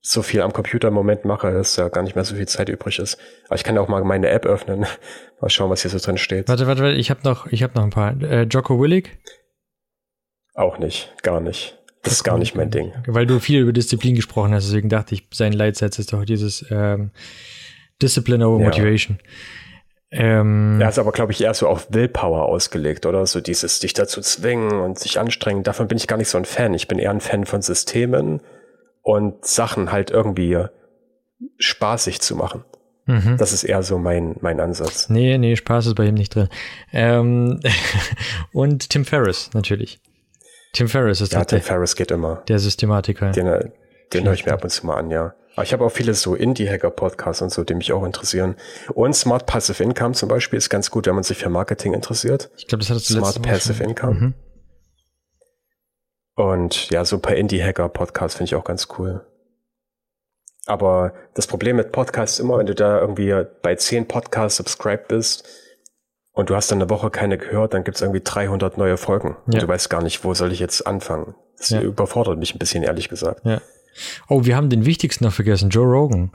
so viel am Computer im Moment mache, dass ja gar nicht mehr so viel Zeit übrig ist. Aber ich kann auch mal meine App öffnen. mal schauen, was hier so drin steht. Warte, warte, warte, ich habe noch, ich habe noch ein paar. Äh, Jocko Willig? Auch nicht, gar nicht. Das ist gar nicht mein Ding. Weil du viel über Disziplin gesprochen hast, deswegen dachte ich, sein Leitsatz ist doch dieses ähm, Discipline over Motivation. Ja. Ähm, ja, ist aber, glaube ich, eher so auf Willpower ausgelegt, oder? So dieses dich dazu zwingen und sich anstrengen. Davon bin ich gar nicht so ein Fan. Ich bin eher ein Fan von Systemen und Sachen halt irgendwie spaßig zu machen. Mhm. Das ist eher so mein, mein Ansatz. Nee, nee, Spaß ist bei ihm nicht drin. Ähm, und Tim Ferriss, natürlich. Tim Ferriss ist ja, Tim Ferriss geht immer. Der Systematiker. Den, den höre ich mir ab und zu mal an, ja. Aber ich habe auch viele so Indie-Hacker-Podcasts und so, die mich auch interessieren. Und Smart Passive Income zum Beispiel ist ganz gut, wenn man sich für Marketing interessiert. Ich glaube, das hat Smart Passive Income. Mhm. Und ja, so ein paar Indie-Hacker-Podcasts finde ich auch ganz cool. Aber das Problem mit Podcasts ist immer, wenn du da irgendwie bei zehn Podcasts subscribed bist und du hast dann eine Woche keine gehört, dann gibt es irgendwie 300 neue Folgen. Ja. Und du weißt gar nicht, wo soll ich jetzt anfangen. Das ja. überfordert mich ein bisschen, ehrlich gesagt. Ja. Oh, wir haben den wichtigsten noch vergessen, Joe Rogan.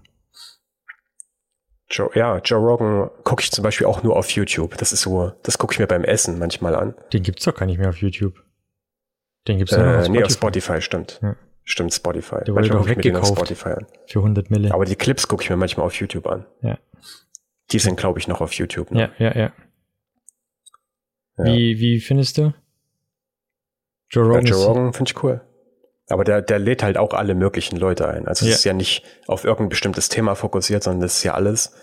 Joe, ja, Joe Rogan gucke ich zum Beispiel auch nur auf YouTube. Das ist so, das gucke ich mir beim Essen manchmal an. Den gibt's doch gar nicht mehr auf YouTube. Den gibt's äh, noch auf Spotify. Nee, auf Spotify, stimmt. Ja. Stimmt, Spotify. Der wurde doch weggekauft. Spotify an. Für 100 Mille. Aber die Clips gucke ich mir manchmal auf YouTube an. Ja. Die sind, glaube ich, noch auf YouTube. Ne? Ja, ja, ja, ja. Wie, wie findest du? Joe Rogan, ja, Joe Rogan finde ich cool. Aber der, der lädt halt auch alle möglichen Leute ein. Also es ja. ist ja nicht auf irgendein bestimmtes Thema fokussiert, sondern das ist ja alles.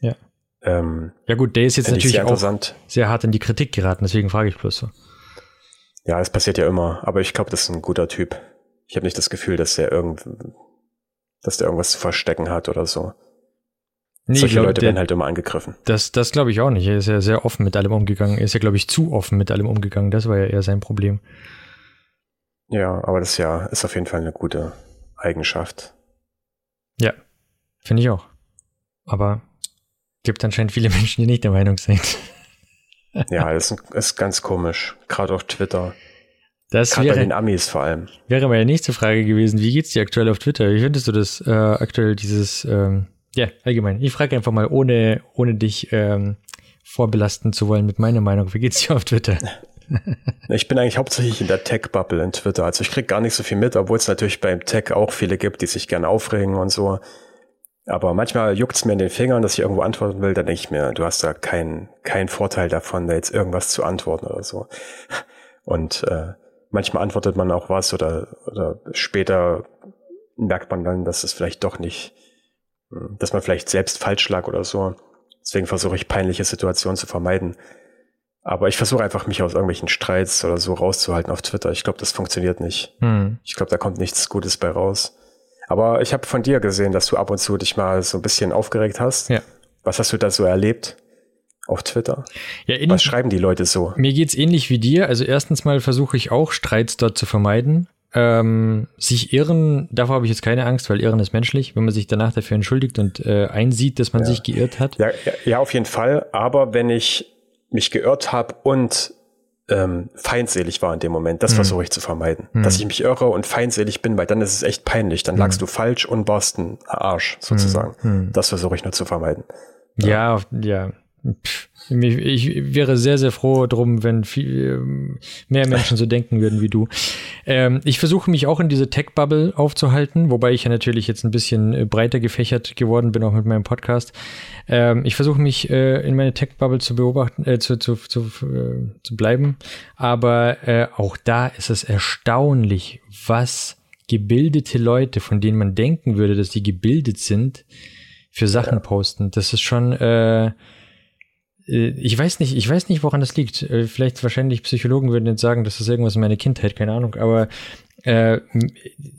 Ja. Ähm, ja gut, der ist jetzt natürlich sehr auch sehr hart in die Kritik geraten, deswegen frage ich bloß so. Ja, das passiert ja immer, aber ich glaube, das ist ein guter Typ. Ich habe nicht das Gefühl, dass der irgend, dass der irgendwas zu verstecken hat oder so. Nee, Solche glaub, Leute der, werden halt immer angegriffen. Das, das glaube ich auch nicht. Er ist ja sehr offen mit allem umgegangen. Er ist ja, glaube ich, zu offen mit allem umgegangen. Das war ja eher sein Problem. Ja, aber das ja ist auf jeden Fall eine gute Eigenschaft. Ja, finde ich auch. Aber gibt anscheinend viele Menschen, die nicht der Meinung sind. ja, das ist ganz komisch. Gerade auf Twitter. Das Gerade wäre, bei den Amis vor allem. Wäre meine nächste Frage gewesen. Wie geht's dir aktuell auf Twitter? Wie findest du das äh, aktuell, dieses, ähm, ja, allgemein. Ich frage einfach mal, ohne, ohne dich ähm, vorbelasten zu wollen mit meiner Meinung. Wie geht's dir auf Twitter? ich bin eigentlich hauptsächlich in der Tech-Bubble in Twitter. Also ich krieg gar nicht so viel mit, obwohl es natürlich beim Tech auch viele gibt, die sich gerne aufregen und so. Aber manchmal juckt's mir in den Fingern, dass ich irgendwo antworten will, dann denke ich mir, du hast da keinen keinen Vorteil davon, da jetzt irgendwas zu antworten oder so. Und äh, manchmal antwortet man auch was oder, oder später merkt man dann, dass es vielleicht doch nicht, dass man vielleicht selbst falsch lag oder so. Deswegen versuche ich peinliche Situationen zu vermeiden. Aber ich versuche einfach, mich aus irgendwelchen Streits oder so rauszuhalten auf Twitter. Ich glaube, das funktioniert nicht. Hm. Ich glaube, da kommt nichts Gutes bei raus. Aber ich habe von dir gesehen, dass du ab und zu dich mal so ein bisschen aufgeregt hast. Ja. Was hast du da so erlebt? Auf Twitter? Ja, ähnlich, Was schreiben die Leute so? Mir geht's ähnlich wie dir. Also erstens mal versuche ich auch Streits dort zu vermeiden. Ähm, sich irren, davor habe ich jetzt keine Angst, weil irren ist menschlich, wenn man sich danach dafür entschuldigt und äh, einsieht, dass man ja. sich geirrt hat. Ja, ja, ja, auf jeden Fall. Aber wenn ich mich geirrt habe und ähm, feindselig war in dem Moment. Das mhm. versuche ich zu vermeiden. Mhm. Dass ich mich irre und feindselig bin, weil dann ist es echt peinlich. Dann lagst mhm. du falsch und warst ein Arsch, sozusagen. Mhm. Mhm. Das versuche ich nur zu vermeiden. Ja, ja. ja. Pff, ich wäre sehr, sehr froh drum, wenn viel, ähm, mehr Menschen so denken würden wie du. Ähm, ich versuche mich auch in diese Tech-Bubble aufzuhalten, wobei ich ja natürlich jetzt ein bisschen äh, breiter gefächert geworden bin, auch mit meinem Podcast. Ähm, ich versuche mich äh, in meine Tech-Bubble zu beobachten, äh, zu, zu, zu, äh, zu bleiben. Aber äh, auch da ist es erstaunlich, was gebildete Leute, von denen man denken würde, dass die gebildet sind, für Sachen ja. posten. Das ist schon äh, ich weiß nicht, ich weiß nicht, woran das liegt. Äh, vielleicht wahrscheinlich Psychologen würden jetzt sagen, das ist irgendwas in meiner Kindheit, keine Ahnung, aber äh,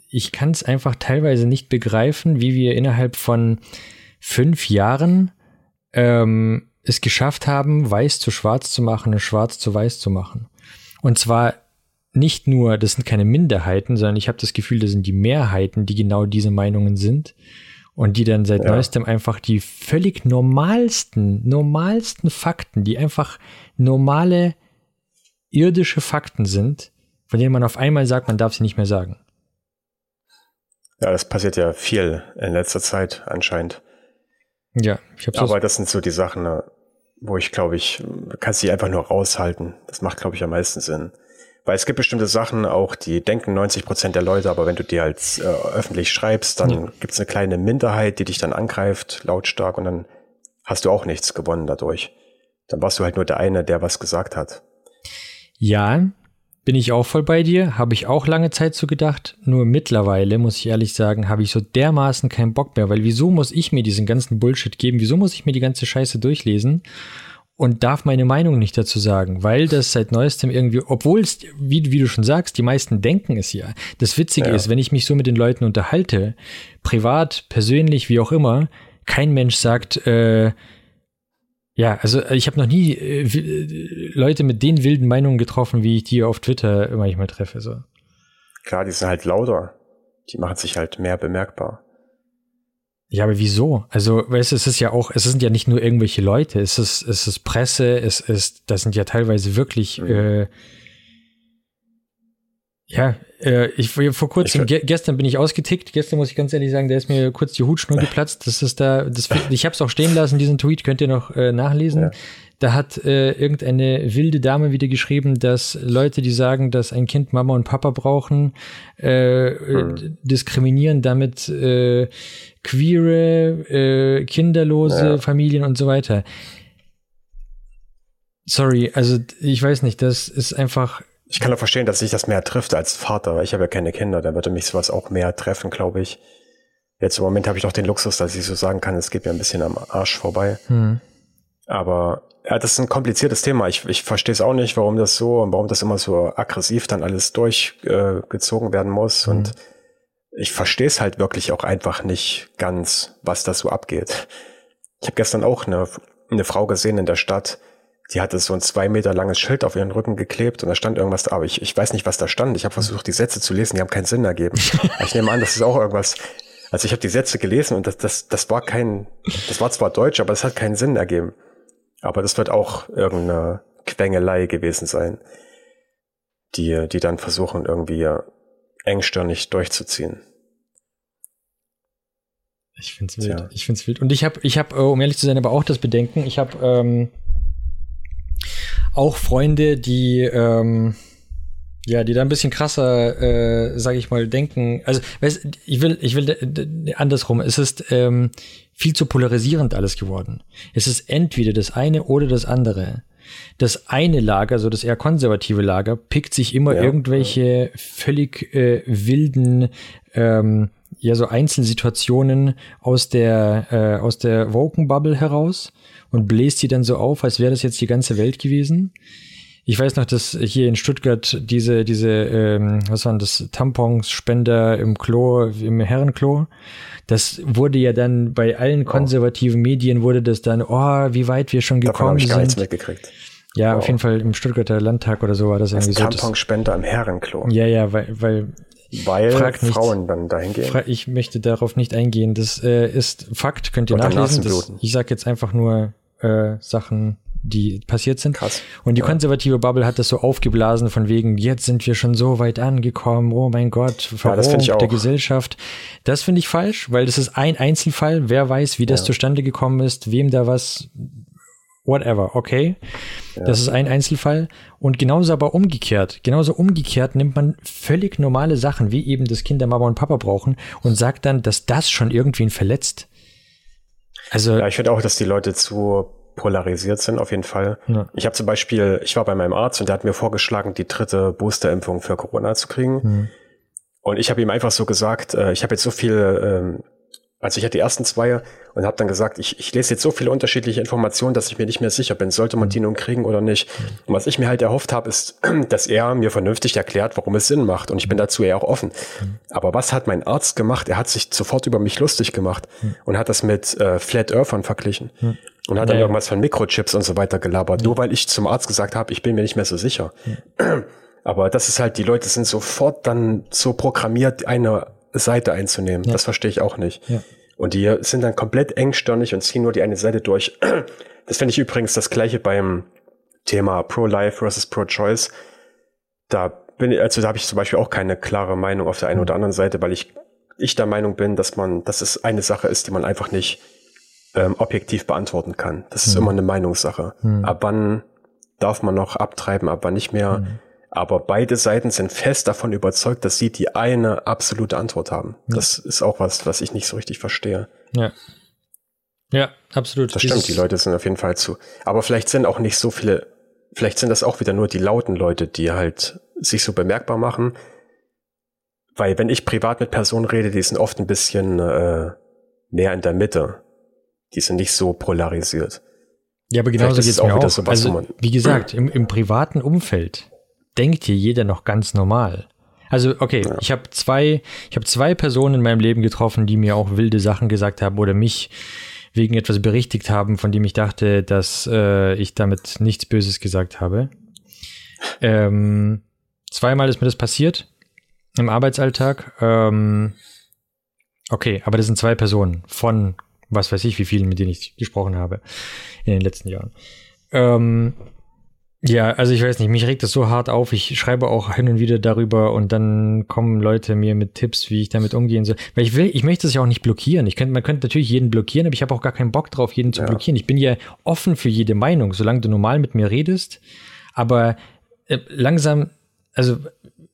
ich kann es einfach teilweise nicht begreifen, wie wir innerhalb von fünf Jahren ähm, es geschafft haben, weiß zu schwarz zu machen und schwarz zu weiß zu machen. Und zwar nicht nur, das sind keine Minderheiten, sondern ich habe das Gefühl, das sind die Mehrheiten, die genau diese Meinungen sind und die dann seit ja. neuestem einfach die völlig normalsten, normalsten Fakten, die einfach normale irdische Fakten sind, von denen man auf einmal sagt, man darf sie nicht mehr sagen. Ja, das passiert ja viel in letzter Zeit anscheinend. Ja, ich hab's Aber das sind so die Sachen, ne, wo ich glaube ich, kannst sie einfach nur raushalten. Das macht, glaube ich, am meisten Sinn. Weil es gibt bestimmte Sachen auch, die denken 90 Prozent der Leute, aber wenn du die als äh, öffentlich schreibst, dann ja. gibt es eine kleine Minderheit, die dich dann angreift, lautstark, und dann hast du auch nichts gewonnen dadurch. Dann warst du halt nur der eine, der was gesagt hat. Ja, bin ich auch voll bei dir, habe ich auch lange Zeit so gedacht. Nur mittlerweile, muss ich ehrlich sagen, habe ich so dermaßen keinen Bock mehr, weil wieso muss ich mir diesen ganzen Bullshit geben? Wieso muss ich mir die ganze Scheiße durchlesen? Und darf meine Meinung nicht dazu sagen, weil das seit neuestem irgendwie, obwohl es, wie, wie du schon sagst, die meisten denken es ja. Das Witzige ja. ist, wenn ich mich so mit den Leuten unterhalte, privat, persönlich, wie auch immer, kein Mensch sagt, äh, ja, also ich habe noch nie äh, Leute mit den wilden Meinungen getroffen, wie ich die auf Twitter manchmal treffe. So. Klar, die sind halt lauter. Die machen sich halt mehr bemerkbar. Ja, aber wieso? Also, weißt du, es ist ja auch, es sind ja nicht nur irgendwelche Leute, es ist, es ist Presse, es ist, das sind ja teilweise wirklich, mhm. äh, ja, äh, ich vor kurzem, ge gestern bin ich ausgetickt. Gestern muss ich ganz ehrlich sagen, da ist mir kurz die Hutschnur geplatzt. Das ist da, das, ich habe es auch stehen lassen, diesen Tweet könnt ihr noch äh, nachlesen. Ja. Da hat äh, irgendeine wilde Dame wieder geschrieben, dass Leute, die sagen, dass ein Kind Mama und Papa brauchen, äh, hm. diskriminieren damit äh, queere, äh, kinderlose ja. Familien und so weiter. Sorry, also ich weiß nicht, das ist einfach ich kann auch verstehen, dass sich das mehr trifft als Vater. Ich habe ja keine Kinder, da würde mich sowas auch mehr treffen, glaube ich. Jetzt im Moment habe ich noch den Luxus, dass ich so sagen kann, es geht mir ein bisschen am Arsch vorbei. Hm. Aber ja, das ist ein kompliziertes Thema. Ich, ich verstehe es auch nicht, warum das so und warum das immer so aggressiv dann alles durchgezogen äh, werden muss. Hm. Und ich verstehe es halt wirklich auch einfach nicht ganz, was da so abgeht. Ich habe gestern auch eine, eine Frau gesehen in der Stadt, die hatte so ein zwei Meter langes Schild auf ihren Rücken geklebt und da stand irgendwas da, aber ich, ich weiß nicht, was da stand. Ich habe versucht, die Sätze zu lesen, die haben keinen Sinn ergeben. ich nehme an, das ist auch irgendwas. Also ich habe die Sätze gelesen und das, das, das war kein, das war zwar Deutsch, aber es hat keinen Sinn ergeben. Aber das wird auch irgendeine Quengelei gewesen sein, die, die dann versuchen, irgendwie engstirnig durchzuziehen. Ich find's wild. Tja. Ich find's wild. Und ich habe, ich habe, äh, um ehrlich zu sein, aber auch das Bedenken. Ich habe ähm, auch Freunde, die ähm, ja, die da ein bisschen krasser, äh, sage ich mal, denken. Also, weißt, ich will, ich will andersrum. Es ist ähm, viel zu polarisierend alles geworden. Es ist entweder das eine oder das andere. Das eine Lager, so das eher konservative Lager, pickt sich immer ja, irgendwelche ja. völlig äh, wilden ähm, ja so Einzelsituationen aus der äh, aus der Woken Bubble heraus und bläst die dann so auf, als wäre das jetzt die ganze Welt gewesen. Ich weiß noch, dass hier in Stuttgart diese, diese, ähm, was waren das, Tamponsspender im Klo, im Herrenklo, das wurde ja dann bei allen konservativen oh. Medien wurde das dann, oh, wie weit wir schon gekommen Davon ich gar sind. Nichts mitgekriegt. Ja, wow. auf jeden Fall im Stuttgarter Landtag oder so war das, das irgendwie so. Tamponspender im Herrenklo. Ja, ja, weil, weil weil Frauen nicht, dann dahin gehen. Ich möchte darauf nicht eingehen. Das äh, ist Fakt, könnt ihr Und nachlesen. Das, ich sage jetzt einfach nur äh, Sachen, die passiert sind. Krass. Und die ja. konservative Bubble hat das so aufgeblasen von wegen, jetzt sind wir schon so weit angekommen, oh mein Gott, Verrohung ja, der Gesellschaft. Das finde ich falsch, weil das ist ein Einzelfall. Wer weiß, wie das ja. zustande gekommen ist, wem da was, whatever, okay? Das ist ein Einzelfall. Und genauso aber umgekehrt. Genauso umgekehrt nimmt man völlig normale Sachen, wie eben das Kinder Mama und Papa brauchen und sagt dann, dass das schon irgendwen verletzt. Also ja, ich finde auch, dass die Leute zu polarisiert sind, auf jeden Fall. Ja. Ich habe zum Beispiel, ich war bei meinem Arzt und der hat mir vorgeschlagen, die dritte Boosterimpfung für Corona zu kriegen. Mhm. Und ich habe ihm einfach so gesagt, äh, ich habe jetzt so viel ähm, also ich hatte die ersten zwei und habe dann gesagt, ich, ich lese jetzt so viele unterschiedliche Informationen, dass ich mir nicht mehr sicher bin, sollte man die nun kriegen oder nicht. Und was ich mir halt erhofft habe, ist, dass er mir vernünftig erklärt, warum es Sinn macht. Und ich bin dazu ja auch offen. Aber was hat mein Arzt gemacht? Er hat sich sofort über mich lustig gemacht und hat das mit äh, Flat Earthern verglichen. Und hat dann ja, irgendwas von Mikrochips und so weiter gelabert. Nur weil ich zum Arzt gesagt habe, ich bin mir nicht mehr so sicher. Aber das ist halt, die Leute sind sofort dann so programmiert, eine Seite einzunehmen. Ja. Das verstehe ich auch nicht. Ja. Und die sind dann komplett engstirnig und ziehen nur die eine Seite durch. Das finde ich übrigens das gleiche beim Thema Pro-Life versus Pro-Choice. Da bin ich, also da habe ich zum Beispiel auch keine klare Meinung auf der einen oder anderen Seite, weil ich, ich der Meinung bin, dass man, dass es eine Sache ist, die man einfach nicht ähm, objektiv beantworten kann. Das ist mhm. immer eine Meinungssache. Mhm. Ab wann darf man noch abtreiben, ab wann nicht mehr. Mhm. Aber beide Seiten sind fest davon überzeugt, dass sie die eine absolute Antwort haben. Ja. Das ist auch was, was ich nicht so richtig verstehe. Ja. Ja, absolut. Das stimmt, die Leute sind auf jeden Fall zu. Aber vielleicht sind auch nicht so viele, vielleicht sind das auch wieder nur die lauten Leute, die halt sich so bemerkbar machen. Weil wenn ich privat mit Personen rede, die sind oft ein bisschen äh, mehr in der Mitte. Die sind nicht so polarisiert. Ja, aber genauso geht es auch. Wieder so was, also, wie gesagt, im, im privaten Umfeld denkt hier jeder noch ganz normal. Also, okay, ja. ich habe zwei, ich habe zwei Personen in meinem Leben getroffen, die mir auch wilde Sachen gesagt haben oder mich wegen etwas berichtigt haben, von dem ich dachte, dass äh, ich damit nichts Böses gesagt habe. Ähm, zweimal ist mir das passiert im Arbeitsalltag. Ähm, okay, aber das sind zwei Personen von was weiß ich, wie vielen, mit denen ich gesprochen habe in den letzten Jahren. Ähm, ja, also ich weiß nicht, mich regt das so hart auf. Ich schreibe auch hin und wieder darüber und dann kommen Leute mir mit Tipps, wie ich damit umgehen soll. Weil ich will, ich möchte es ja auch nicht blockieren. Ich könnte, man könnte natürlich jeden blockieren, aber ich habe auch gar keinen Bock drauf, jeden zu ja. blockieren. Ich bin ja offen für jede Meinung, solange du normal mit mir redest. Aber äh, langsam, also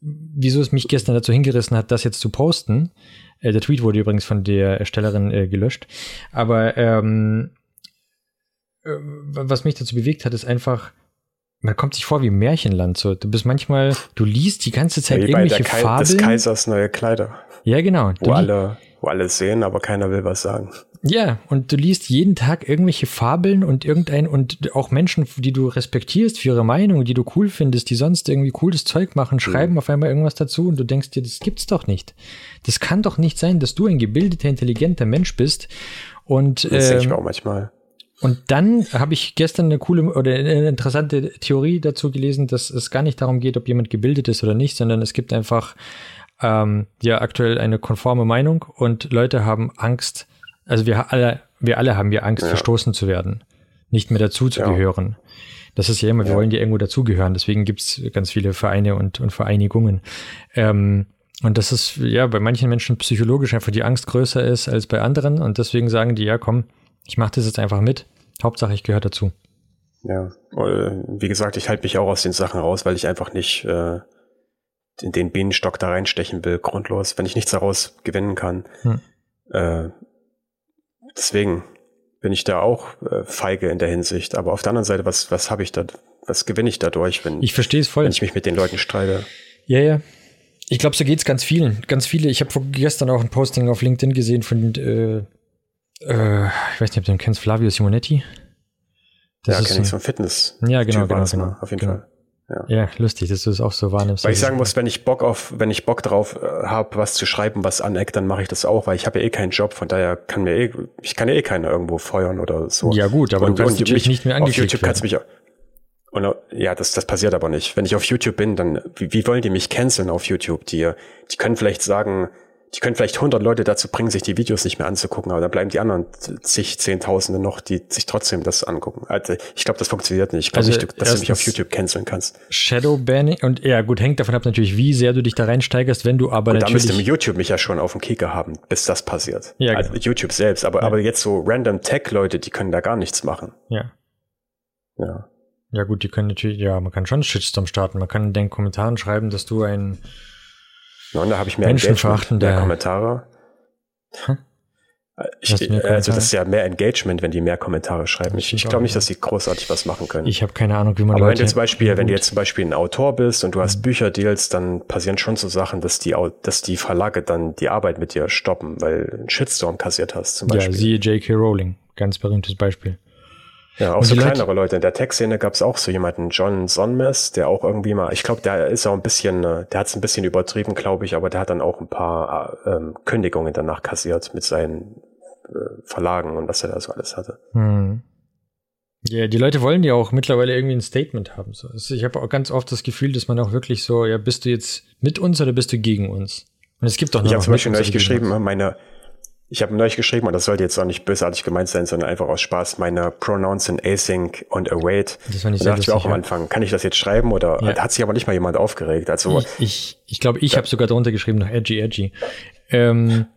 wieso es mich gestern dazu hingerissen hat, das jetzt zu posten. Äh, der Tweet wurde übrigens von der Erstellerin äh, gelöscht. Aber ähm, äh, was mich dazu bewegt hat, ist einfach, man kommt sich vor wie im Märchenland. So, du bist manchmal, du liest die ganze Zeit ja, irgendwelche Kai Fabeln. Des Kaisers neue Kleider. Ja, genau. Wo alle, wo alle sehen, aber keiner will was sagen. Ja, und du liest jeden Tag irgendwelche Fabeln und irgendein und auch Menschen, die du respektierst für ihre Meinung, die du cool findest, die sonst irgendwie cooles Zeug machen, schreiben mhm. auf einmal irgendwas dazu und du denkst dir, das gibt's doch nicht. Das kann doch nicht sein, dass du ein gebildeter, intelligenter Mensch bist und das ähm, ich auch manchmal. Und dann habe ich gestern eine coole oder eine interessante Theorie dazu gelesen, dass es gar nicht darum geht, ob jemand gebildet ist oder nicht, sondern es gibt einfach ähm, ja aktuell eine konforme Meinung und Leute haben Angst. Also wir alle, wir alle haben ja Angst, ja. verstoßen zu werden, nicht mehr dazu zu ja. gehören. Das ist ja immer, wir ja. wollen ja irgendwo dazugehören. Deswegen gibt's ganz viele Vereine und, und Vereinigungen. Ähm, und das ist ja bei manchen Menschen psychologisch einfach die Angst größer ist als bei anderen. Und deswegen sagen die, ja, komm, ich mache das jetzt einfach mit. Hauptsache, ich gehöre dazu. Ja, wie gesagt, ich halte mich auch aus den Sachen raus, weil ich einfach nicht äh, in den Bienenstock da reinstechen will, grundlos, wenn ich nichts daraus gewinnen kann. Hm. Äh, deswegen bin ich da auch äh, feige in der Hinsicht. Aber auf der anderen Seite, was, was habe ich da, was gewinne ich dadurch, wenn ich verstehe es voll, wenn ich mich mit den Leuten streite? Ja, ja. Ich glaube, so geht's ganz vielen. Ganz viele. Ich habe gestern auch ein Posting auf LinkedIn gesehen von äh, äh, ich weiß nicht, ob du ihn kennst, Flavio Simonetti. Das ja, kenne ich vom Fitness. Ja, genau, genau, genau. Auf jeden genau. Fall. Ja. ja. lustig, dass du es auch so wahrnimmst. Weil ich sagen muss, wenn ich Bock auf, wenn ich Bock drauf äh, habe, was zu schreiben, was aneckt, dann mache ich das auch, weil ich habe ja eh keinen Job, von daher kann mir eh, ich kann ja eh keiner irgendwo feuern oder so. Ja gut, aber und, du kannst natürlich nicht mehr angeklickt Auf YouTube kannst du mich und ja, das, das passiert aber nicht. Wenn ich auf YouTube bin, dann, wie, wie wollen die mich canceln auf YouTube? Die, die können vielleicht sagen, die können vielleicht 100 Leute dazu bringen, sich die Videos nicht mehr anzugucken, aber dann bleiben die anderen zig, Zehntausende noch, die sich trotzdem das angucken. Also ich glaube, das funktioniert nicht. Ich glaube also nicht, dass du mich auf YouTube canceln kannst. Shadow Banning und ja gut, hängt davon ab natürlich, wie sehr du dich da reinsteigerst, wenn du aber und natürlich... da müsste YouTube mich ja schon auf dem Kicker haben, bis das passiert. Ja, also genau. YouTube selbst, aber, ja. aber jetzt so random Tech-Leute, die können da gar nichts machen. Ja. Ja. Ja gut, die können natürlich, ja, man kann schon Shitstorm starten. Man kann in den Kommentaren schreiben, dass du ein ja, und da habe ich mehr Engagement, mehr Kommentare. Hm? Ich, also das ist ja mehr Engagement, wenn die mehr Kommentare schreiben. Ich, ich glaube nicht, dass die großartig was machen können. Ich habe keine Ahnung, wie man Aber Leute wenn du zum Beispiel, wenn du jetzt zum Beispiel ein Autor bist und du hast mhm. Bücherdeals, dann passieren schon so Sachen, dass die, dass die Verlage dann die Arbeit mit dir stoppen, weil einen Shitstorm kassiert hast zum Beispiel. Ja, siehe J.K. Rowling, ganz berühmtes Beispiel. Ja, auch und so kleinere Leute, Leute. In der Tech-Szene gab es auch so jemanden, John Sonmez, der auch irgendwie mal, ich glaube, der ist auch ein bisschen, äh, der hat es ein bisschen übertrieben, glaube ich, aber der hat dann auch ein paar äh, ähm, Kündigungen danach kassiert mit seinen äh, Verlagen und was er da so alles hatte. Hm. Ja, die Leute wollen ja auch mittlerweile irgendwie ein Statement haben. So. Also ich habe auch ganz oft das Gefühl, dass man auch wirklich so, ja, bist du jetzt mit uns oder bist du gegen uns? Und es gibt doch noch. Ich habe zum Beispiel neulich geschrieben, meine, ich habe neulich geschrieben, und das sollte jetzt auch nicht bösartig gemeint sein, sondern einfach aus Spaß, meine Pronouns sind async und await. Das fand ich da dachte ich mir auch am Anfang, kann ich das jetzt schreiben oder ja. hat sich aber nicht mal jemand aufgeregt? Also ich, ich, ich glaube, ich habe sogar drunter geschrieben noch edgy, edgy. Ähm,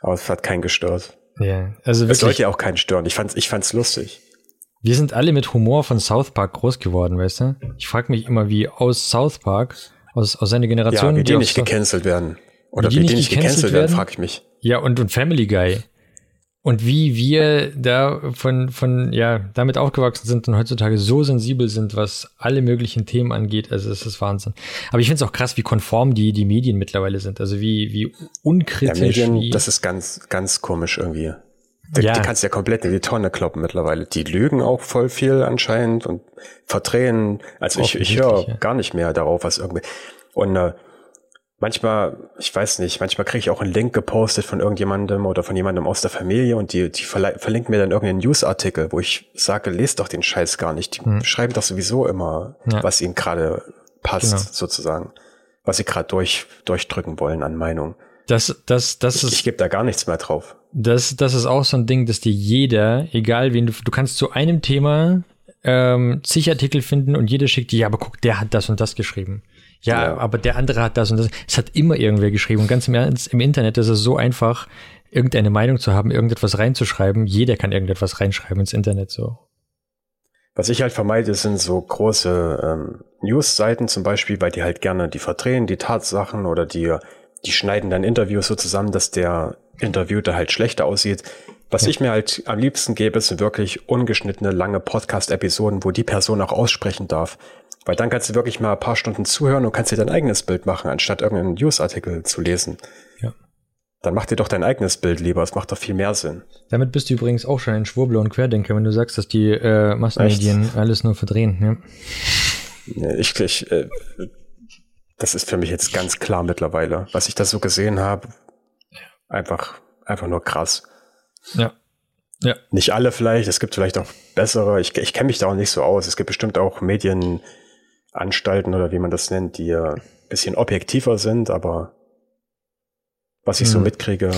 aber es hat keinen gestört. Ja, also wirklich. Es sollte ja auch keinen stören. Ich fand's, ich fand's lustig. Wir sind alle mit Humor von South Park groß geworden, weißt du? Ich frage mich immer, wie aus South Park, aus, aus seiner Generation. Ja, wie die, die nicht gecancelt werden. Oder wie die, die nicht gecancelt werden, werden frage ich mich. Ja, und, und Family Guy. Und wie wir da von, von, ja, damit aufgewachsen sind und heutzutage so sensibel sind, was alle möglichen Themen angeht, also es ist Wahnsinn. Aber ich finde es auch krass, wie konform die, die Medien mittlerweile sind. Also wie, wie unkritisch. Ja, Medien, wie das ist ganz, ganz komisch irgendwie. Die, ja. die kannst ja komplett in die Tonne kloppen mittlerweile. Die lügen auch voll viel anscheinend und verdrehen. Also ich, ich höre ja. gar nicht mehr darauf, was irgendwie. Und äh, manchmal, ich weiß nicht, manchmal kriege ich auch einen Link gepostet von irgendjemandem oder von jemandem aus der Familie und die, die verlinkt mir dann irgendeinen Newsartikel, wo ich sage, lest doch den Scheiß gar nicht. Die hm. schreiben doch sowieso immer, ja. was ihnen gerade passt, genau. sozusagen. Was sie gerade durch, durchdrücken wollen an Meinung. Das, das, das ist. Ich, ich gebe da gar nichts mehr drauf. Das, das ist auch so ein Ding, dass dir jeder, egal wen du, du kannst zu einem Thema ähm, zig Artikel finden und jeder schickt dir, ja, aber guck, der hat das und das geschrieben. Ja, ja, aber der andere hat das und das. Es hat immer irgendwer geschrieben. Und ganz im Ernst, im Internet ist es so einfach, irgendeine Meinung zu haben, irgendetwas reinzuschreiben. Jeder kann irgendetwas reinschreiben ins Internet so. Was ich halt vermeide, sind so große ähm, News-Seiten zum Beispiel, weil die halt gerne die verdrehen, die Tatsachen oder die, die schneiden dann Interviews so zusammen, dass der Interviewte halt schlechter aussieht. Was ja. ich mir halt am liebsten gebe, sind wirklich ungeschnittene, lange Podcast-Episoden, wo die Person auch aussprechen darf. Weil dann kannst du wirklich mal ein paar Stunden zuhören und kannst dir dein eigenes Bild machen, anstatt irgendeinen Newsartikel zu lesen. Ja. Dann mach dir doch dein eigenes Bild lieber, es macht doch viel mehr Sinn. Damit bist du übrigens auch schon ein Schwurbler und Querdenker, wenn du sagst, dass die äh, Massenmedien alles nur verdrehen. Ja. Ich, ich äh, das ist für mich jetzt ganz klar mittlerweile. Was ich da so gesehen habe, einfach, einfach nur krass. Ja. Ja. Nicht alle vielleicht, es gibt vielleicht auch bessere. Ich, ich kenne mich da auch nicht so aus. Es gibt bestimmt auch Medien, Anstalten oder wie man das nennt, die ja ein bisschen objektiver sind, aber was ich hm. so mitkriege.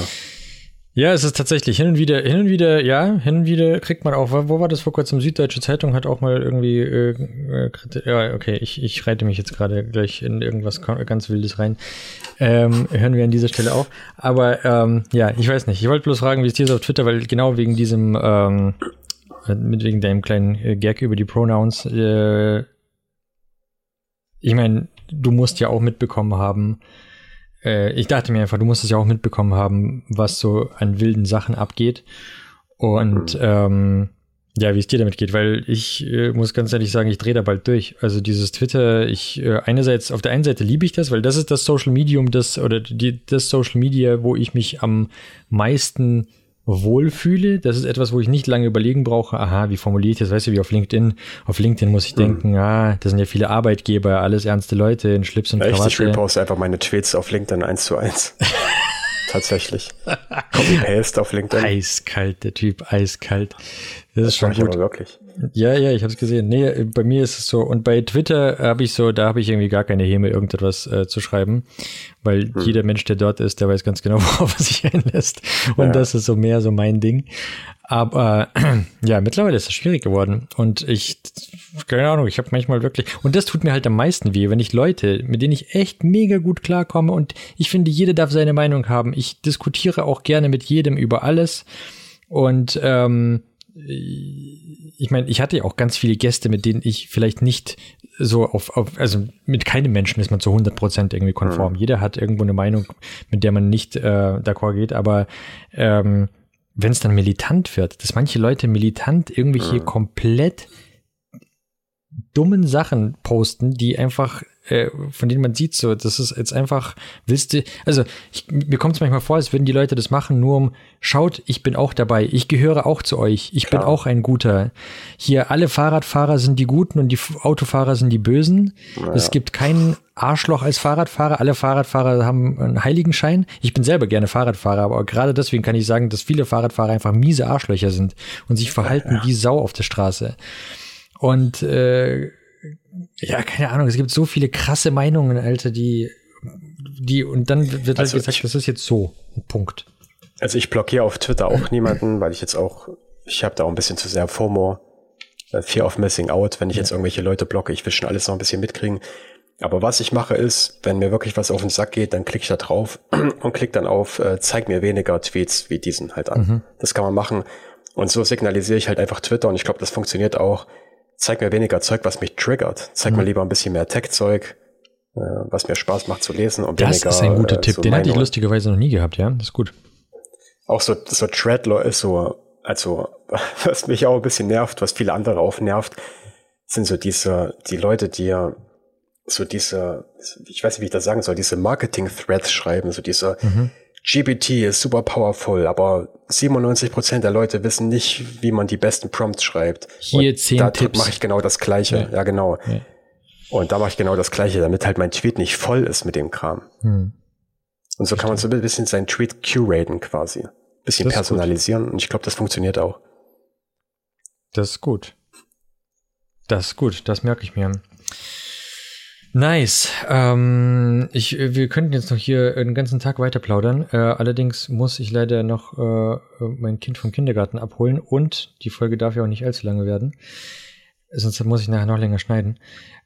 Ja, es ist tatsächlich hin und wieder, hin und wieder, ja, hin und wieder kriegt man auch, wo war das vor kurzem? Süddeutsche Zeitung hat auch mal irgendwie, äh, äh, ja, okay, ich, ich reite mich jetzt gerade gleich in irgendwas ganz Wildes rein. Ähm, hören wir an dieser Stelle auf. Aber ähm, ja, ich weiß nicht. Ich wollte bloß fragen, wie es dir so auf Twitter, weil genau wegen diesem, ähm, mit wegen deinem kleinen äh, Gag über die Pronouns, äh, ich meine, du musst ja auch mitbekommen haben, äh, ich dachte mir einfach, du musst es ja auch mitbekommen haben, was so an wilden Sachen abgeht. Und ähm, ja, wie es dir damit geht, weil ich äh, muss ganz ehrlich sagen, ich drehe da bald durch. Also dieses Twitter, ich äh, einerseits, auf der einen Seite liebe ich das, weil das ist das Social Medium, das oder die, das Social Media, wo ich mich am meisten wohlfühle. Das ist etwas, wo ich nicht lange überlegen brauche. Aha, wie formuliere ich das? Weißt du, wie auf LinkedIn? Auf LinkedIn muss ich mhm. denken, ah, das sind ja viele Arbeitgeber, alles ernste Leute in Schlips und Krawatte. Ich reposte einfach meine Tweets auf LinkedIn eins zu eins. Tatsächlich. Copy-Paste auf LinkedIn. Eiskalt, der Typ, eiskalt. Das, das ist schon gut. Aber wirklich. Ja, ja, ich habe es gesehen. Nee, bei mir ist es so. Und bei Twitter habe ich so, da habe ich irgendwie gar keine Häme, irgendetwas äh, zu schreiben, weil hm. jeder Mensch, der dort ist, der weiß ganz genau, worauf er sich einlässt. Und ja. das ist so mehr so mein Ding. Aber ja, mittlerweile ist es schwierig geworden. Und ich, keine Ahnung, ich habe manchmal wirklich, und das tut mir halt am meisten weh, wenn ich Leute, mit denen ich echt mega gut klarkomme und ich finde, jeder darf seine Meinung haben. Ich diskutiere auch gerne mit jedem über alles. Und ähm, ich meine, ich hatte ja auch ganz viele Gäste, mit denen ich vielleicht nicht so auf, auf also mit keinem Menschen ist man zu 100 Prozent irgendwie konform. Mhm. Jeder hat irgendwo eine Meinung, mit der man nicht äh, d'accord geht, aber ähm, wenn es dann militant wird, dass manche Leute militant irgendwelche mhm. komplett dummen Sachen posten, die einfach äh, von denen man sieht, so, das ist jetzt einfach, willst du, also ich, mir kommt es manchmal vor, als würden die Leute das machen, nur um, schaut, ich bin auch dabei, ich gehöre auch zu euch, ich Klar. bin auch ein Guter. Hier, alle Fahrradfahrer sind die Guten und die Autofahrer sind die Bösen. Naja. Es gibt keinen Arschloch als Fahrradfahrer. Alle Fahrradfahrer haben einen Heiligenschein. Ich bin selber gerne Fahrradfahrer, aber gerade deswegen kann ich sagen, dass viele Fahrradfahrer einfach miese Arschlöcher sind und sich verhalten ja. wie Sau auf der Straße. Und äh, ja, keine Ahnung, es gibt so viele krasse Meinungen, Alter, die, die, und dann wird halt also gesagt, ich, das ist jetzt so, Punkt. Also ich blockiere auf Twitter auch niemanden, weil ich jetzt auch, ich habe da auch ein bisschen zu sehr FOMO, äh, Fear of Missing Out, wenn ich ja. jetzt irgendwelche Leute blocke, ich will schon alles noch ein bisschen mitkriegen. Aber was ich mache ist, wenn mir wirklich was auf den Sack geht, dann klicke ich da drauf und klicke dann auf, äh, zeig mir weniger Tweets wie diesen halt an. Mhm. Das kann man machen. Und so signalisiere ich halt einfach Twitter und ich glaube, das funktioniert auch zeig mir weniger Zeug, was mich triggert. Zeig mhm. mir lieber ein bisschen mehr Tech-Zeug, äh, was mir Spaß macht zu lesen und das weniger. Das ist ein guter äh, Tipp. So Den hatte ich lustigerweise noch nie gehabt, ja. Das ist gut. Auch so, so Treadler ist so, also, was mich auch ein bisschen nervt, was viele andere auch nervt, sind so diese, die Leute, die ja so diese, ich weiß nicht, wie ich das sagen soll, diese Marketing-Threads schreiben, so diese, mhm GPT ist super powerful, aber 97% der Leute wissen nicht, wie man die besten Prompts schreibt. Hier und zehn da Tipps. mache ich genau das Gleiche. Ja, ja genau. Ja. Und da mache ich genau das Gleiche, damit halt mein Tweet nicht voll ist mit dem Kram. Hm. Und so kann man so ein bisschen seinen Tweet curaten quasi. Ein bisschen personalisieren. Und ich glaube, das funktioniert auch. Das ist gut. Das ist gut, das merke ich mir. Nice. Ähm, ich, wir könnten jetzt noch hier den ganzen Tag weiter plaudern. Äh, allerdings muss ich leider noch äh, mein Kind vom Kindergarten abholen und die Folge darf ja auch nicht allzu lange werden. Sonst muss ich nachher noch länger schneiden.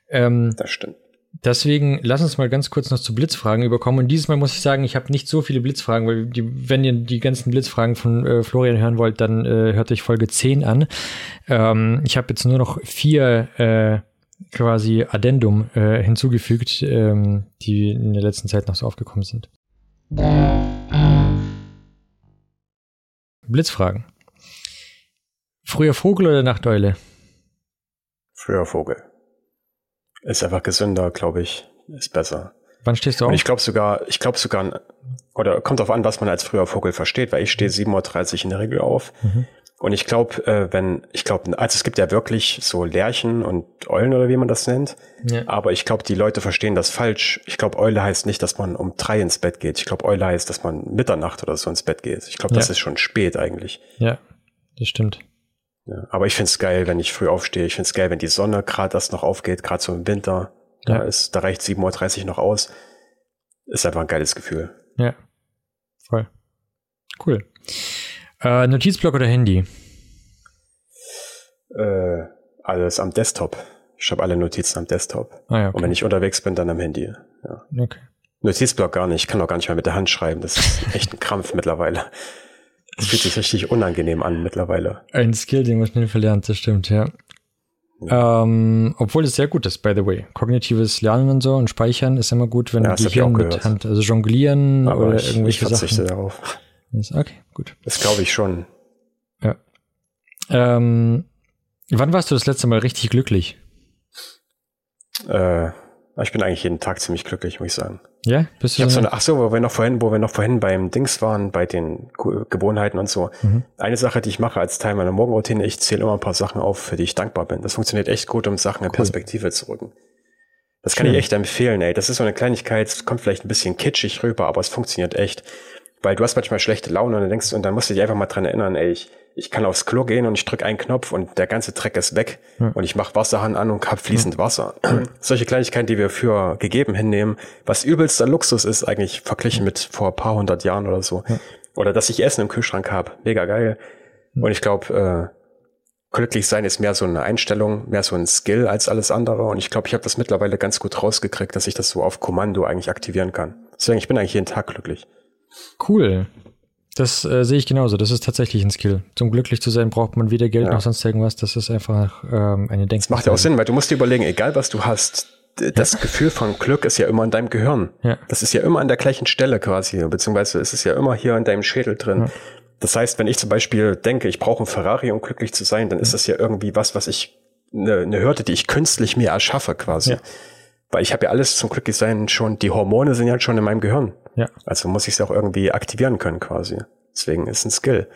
Ähm, das stimmt. Deswegen lass uns mal ganz kurz noch zu Blitzfragen überkommen. Und dieses Mal muss ich sagen, ich habe nicht so viele Blitzfragen, weil die, wenn ihr die ganzen Blitzfragen von äh, Florian hören wollt, dann äh, hört euch Folge 10 an. Ähm, ich habe jetzt nur noch vier äh, quasi Addendum äh, hinzugefügt, ähm, die in der letzten Zeit noch so aufgekommen sind. Blitzfragen. Früher Vogel oder Nachteule? Früher Vogel. Ist einfach gesünder, glaube ich. Ist besser. Wann stehst du auf? Und ich glaube sogar, ich glaube sogar, oder kommt darauf an, was man als früher Vogel versteht, weil ich stehe 7.30 Uhr in der Regel auf. Mhm. Und ich glaube, äh, wenn, ich glaube, also es gibt ja wirklich so Lerchen und Eulen oder wie man das nennt. Ja. Aber ich glaube, die Leute verstehen das falsch. Ich glaube, Eule heißt nicht, dass man um drei ins Bett geht. Ich glaube, Eule heißt, dass man Mitternacht oder so ins Bett geht. Ich glaube, das ja. ist schon spät eigentlich. Ja, das stimmt. Ja, aber ich find's geil, wenn ich früh aufstehe. Ich find's geil, wenn die Sonne gerade erst noch aufgeht, gerade so im Winter. Da ist, da reicht 7.30 Uhr noch aus. Ist einfach ein geiles Gefühl. Ja. Voll. Cool. Äh, Notizblock oder Handy? Äh, alles am Desktop. Ich habe alle Notizen am Desktop. Ah, ja, okay. Und wenn ich unterwegs bin, dann am Handy. Ja. Okay. Notizblock gar nicht. Ich kann auch gar nicht mehr mit der Hand schreiben. Das ist echt ein Krampf mittlerweile. Das fühlt sich richtig unangenehm an mittlerweile. Ein Skill, den man schnell verlernt, das stimmt, ja. Ja. Ähm, obwohl es sehr gut ist, by the way. Kognitives Lernen und so und Speichern ist immer gut, wenn ja, du Gehirn mit Hand, also jonglieren Aber oder ich, irgendwelche ich verzichte Sachen. darauf. Okay, gut. Das glaube ich schon. Ja. Ähm, wann warst du das letzte Mal richtig glücklich? Äh, ich bin eigentlich jeden Tag ziemlich glücklich, muss ich sagen. Ja, bist du ich so eine, ach so, wo wir noch vorhin, wo wir noch vorhin beim Dings waren, bei den Gewohnheiten und so. Mhm. Eine Sache, die ich mache als Teil meiner Morgenroutine, ich zähle immer ein paar Sachen auf, für die ich dankbar bin. Das funktioniert echt gut, um Sachen in Perspektive zu rücken. Das kann Schön. ich echt empfehlen, ey. Das ist so eine Kleinigkeit, kommt vielleicht ein bisschen kitschig rüber, aber es funktioniert echt. Weil du hast manchmal schlechte Laune und dann denkst und dann musst du dich einfach mal dran erinnern, ey, ich, ich kann aufs Klo gehen und ich drücke einen Knopf und der ganze Dreck ist weg ja. und ich mache Wasserhahn an und hab fließend Wasser. Solche Kleinigkeiten, die wir für gegeben hinnehmen, was übelster Luxus ist eigentlich verglichen mit vor ein paar hundert Jahren oder so. Ja. Oder dass ich Essen im Kühlschrank habe. Mega geil. Und ich glaube, äh, glücklich sein ist mehr so eine Einstellung, mehr so ein Skill als alles andere. Und ich glaube, ich habe das mittlerweile ganz gut rausgekriegt, dass ich das so auf Kommando eigentlich aktivieren kann. Deswegen, ich bin eigentlich jeden Tag glücklich. Cool. Das äh, sehe ich genauso. Das ist tatsächlich ein Skill. Zum glücklich zu sein braucht man weder Geld ja. noch sonst irgendwas. Das ist einfach ähm, eine Denkweise. Das macht ja auch Sinn, weil du musst dir überlegen, egal was du hast, das ja. Gefühl von Glück ist ja immer in deinem Gehirn. Ja. Das ist ja immer an der gleichen Stelle quasi, beziehungsweise ist es ja immer hier in deinem Schädel drin. Ja. Das heißt, wenn ich zum Beispiel denke, ich brauche einen Ferrari, um glücklich zu sein, dann ist das ja irgendwie was, was ich, eine, eine Hürde, die ich künstlich mir erschaffe quasi. Weil ich habe ja alles zum Glück sein schon, die Hormone sind ja schon in meinem Gehirn. Ja. Also muss ich es auch irgendwie aktivieren können quasi. Deswegen ist ein Skill.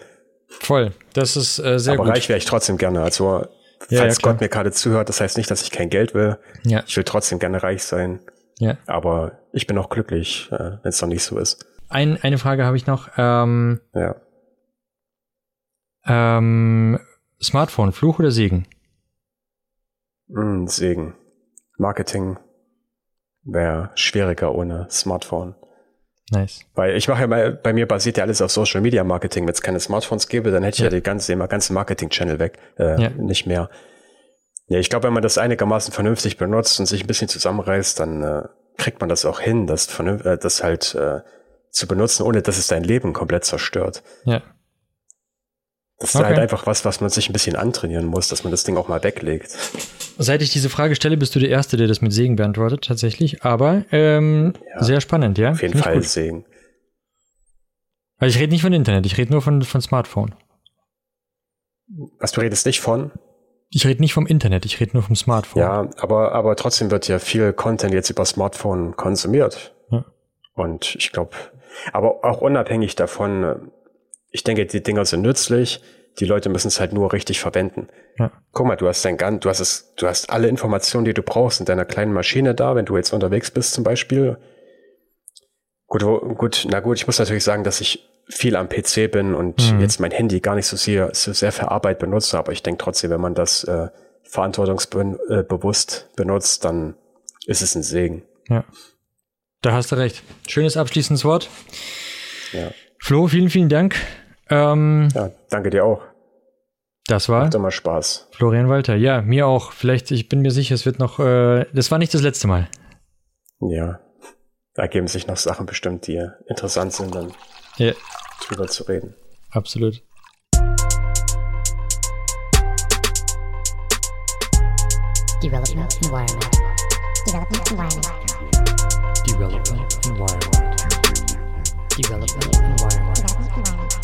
Voll. Das ist äh, sehr Aber gut. reich wäre ich trotzdem gerne. Also Ja, falls ja. Gott mir gerade zuhört, das heißt nicht, dass ich kein Geld will. Ja. Ich will trotzdem gerne reich sein. Ja. Aber ich bin auch glücklich, äh, wenn es noch nicht so ist. Ein, eine Frage habe ich noch. Ähm, Ja. ähm, Smartphone, Fluch oder Segen? Mm, Segen. Marketing wäre schwieriger ohne Smartphone. Nice. Weil ich mache ja mal, bei mir basiert ja alles auf Social Media Marketing. Wenn es keine Smartphones gäbe, dann hätte ich ja, Ja. die ganze, immer ganzen Marketing-Channel weg. Äh, Ja. Nicht mehr. Ja, ich glaube, wenn man das einigermaßen vernünftig benutzt und sich ein bisschen zusammenreißt, dann äh, kriegt man das auch hin, das, äh, das halt äh, zu benutzen, ohne dass es dein Leben komplett zerstört. Ja. Das ist Okay. halt einfach was, was man sich ein bisschen antrainieren muss, dass man das Ding auch mal weglegt. Seit ich diese Frage stelle, bist du der Erste, der das mit Segen beantwortet, tatsächlich. Aber ähm, Ja. sehr spannend, ja? Auf jeden Fall gut. Segen. Also ich rede nicht von Internet, ich rede nur von, von Smartphone. Was du redest nicht von? Ich rede nicht vom Internet, ich rede nur vom Smartphone. Ja, aber, aber trotzdem wird ja viel Content jetzt über Smartphone konsumiert. Ja. Und ich glaube, aber auch unabhängig davon, ich denke, die Dinger sind nützlich. Die Leute müssen es halt nur richtig verwenden. Ja. Guck mal, du hast dein Gan- du hast es, du hast alle Informationen, die du brauchst in deiner kleinen Maschine da, wenn du jetzt unterwegs bist zum Beispiel. Gut, gut, na gut, ich muss natürlich sagen, dass ich viel am PC bin und Mhm. jetzt mein Handy gar nicht so sehr, so sehr für Arbeit benutze, aber ich denke trotzdem, wenn man das äh, verantwortungsbewusst benutzt, dann ist es ein Segen. Ja. Da hast du recht. Schönes abschließendes Wort. Ja, Flo, vielen, vielen Dank. Ähm, ja danke dir auch. das war Macht immer Spaß. Florian Walter. Ja, mir auch. Vielleicht, ich bin mir sicher, es wird noch, äh, das war nicht das letzte Mal. Ja, da ergeben sich noch Sachen bestimmt, die interessant sind, dann Ja, drüber zu reden. absolut. Development environment. Development environment. Development Environment. Development Environment.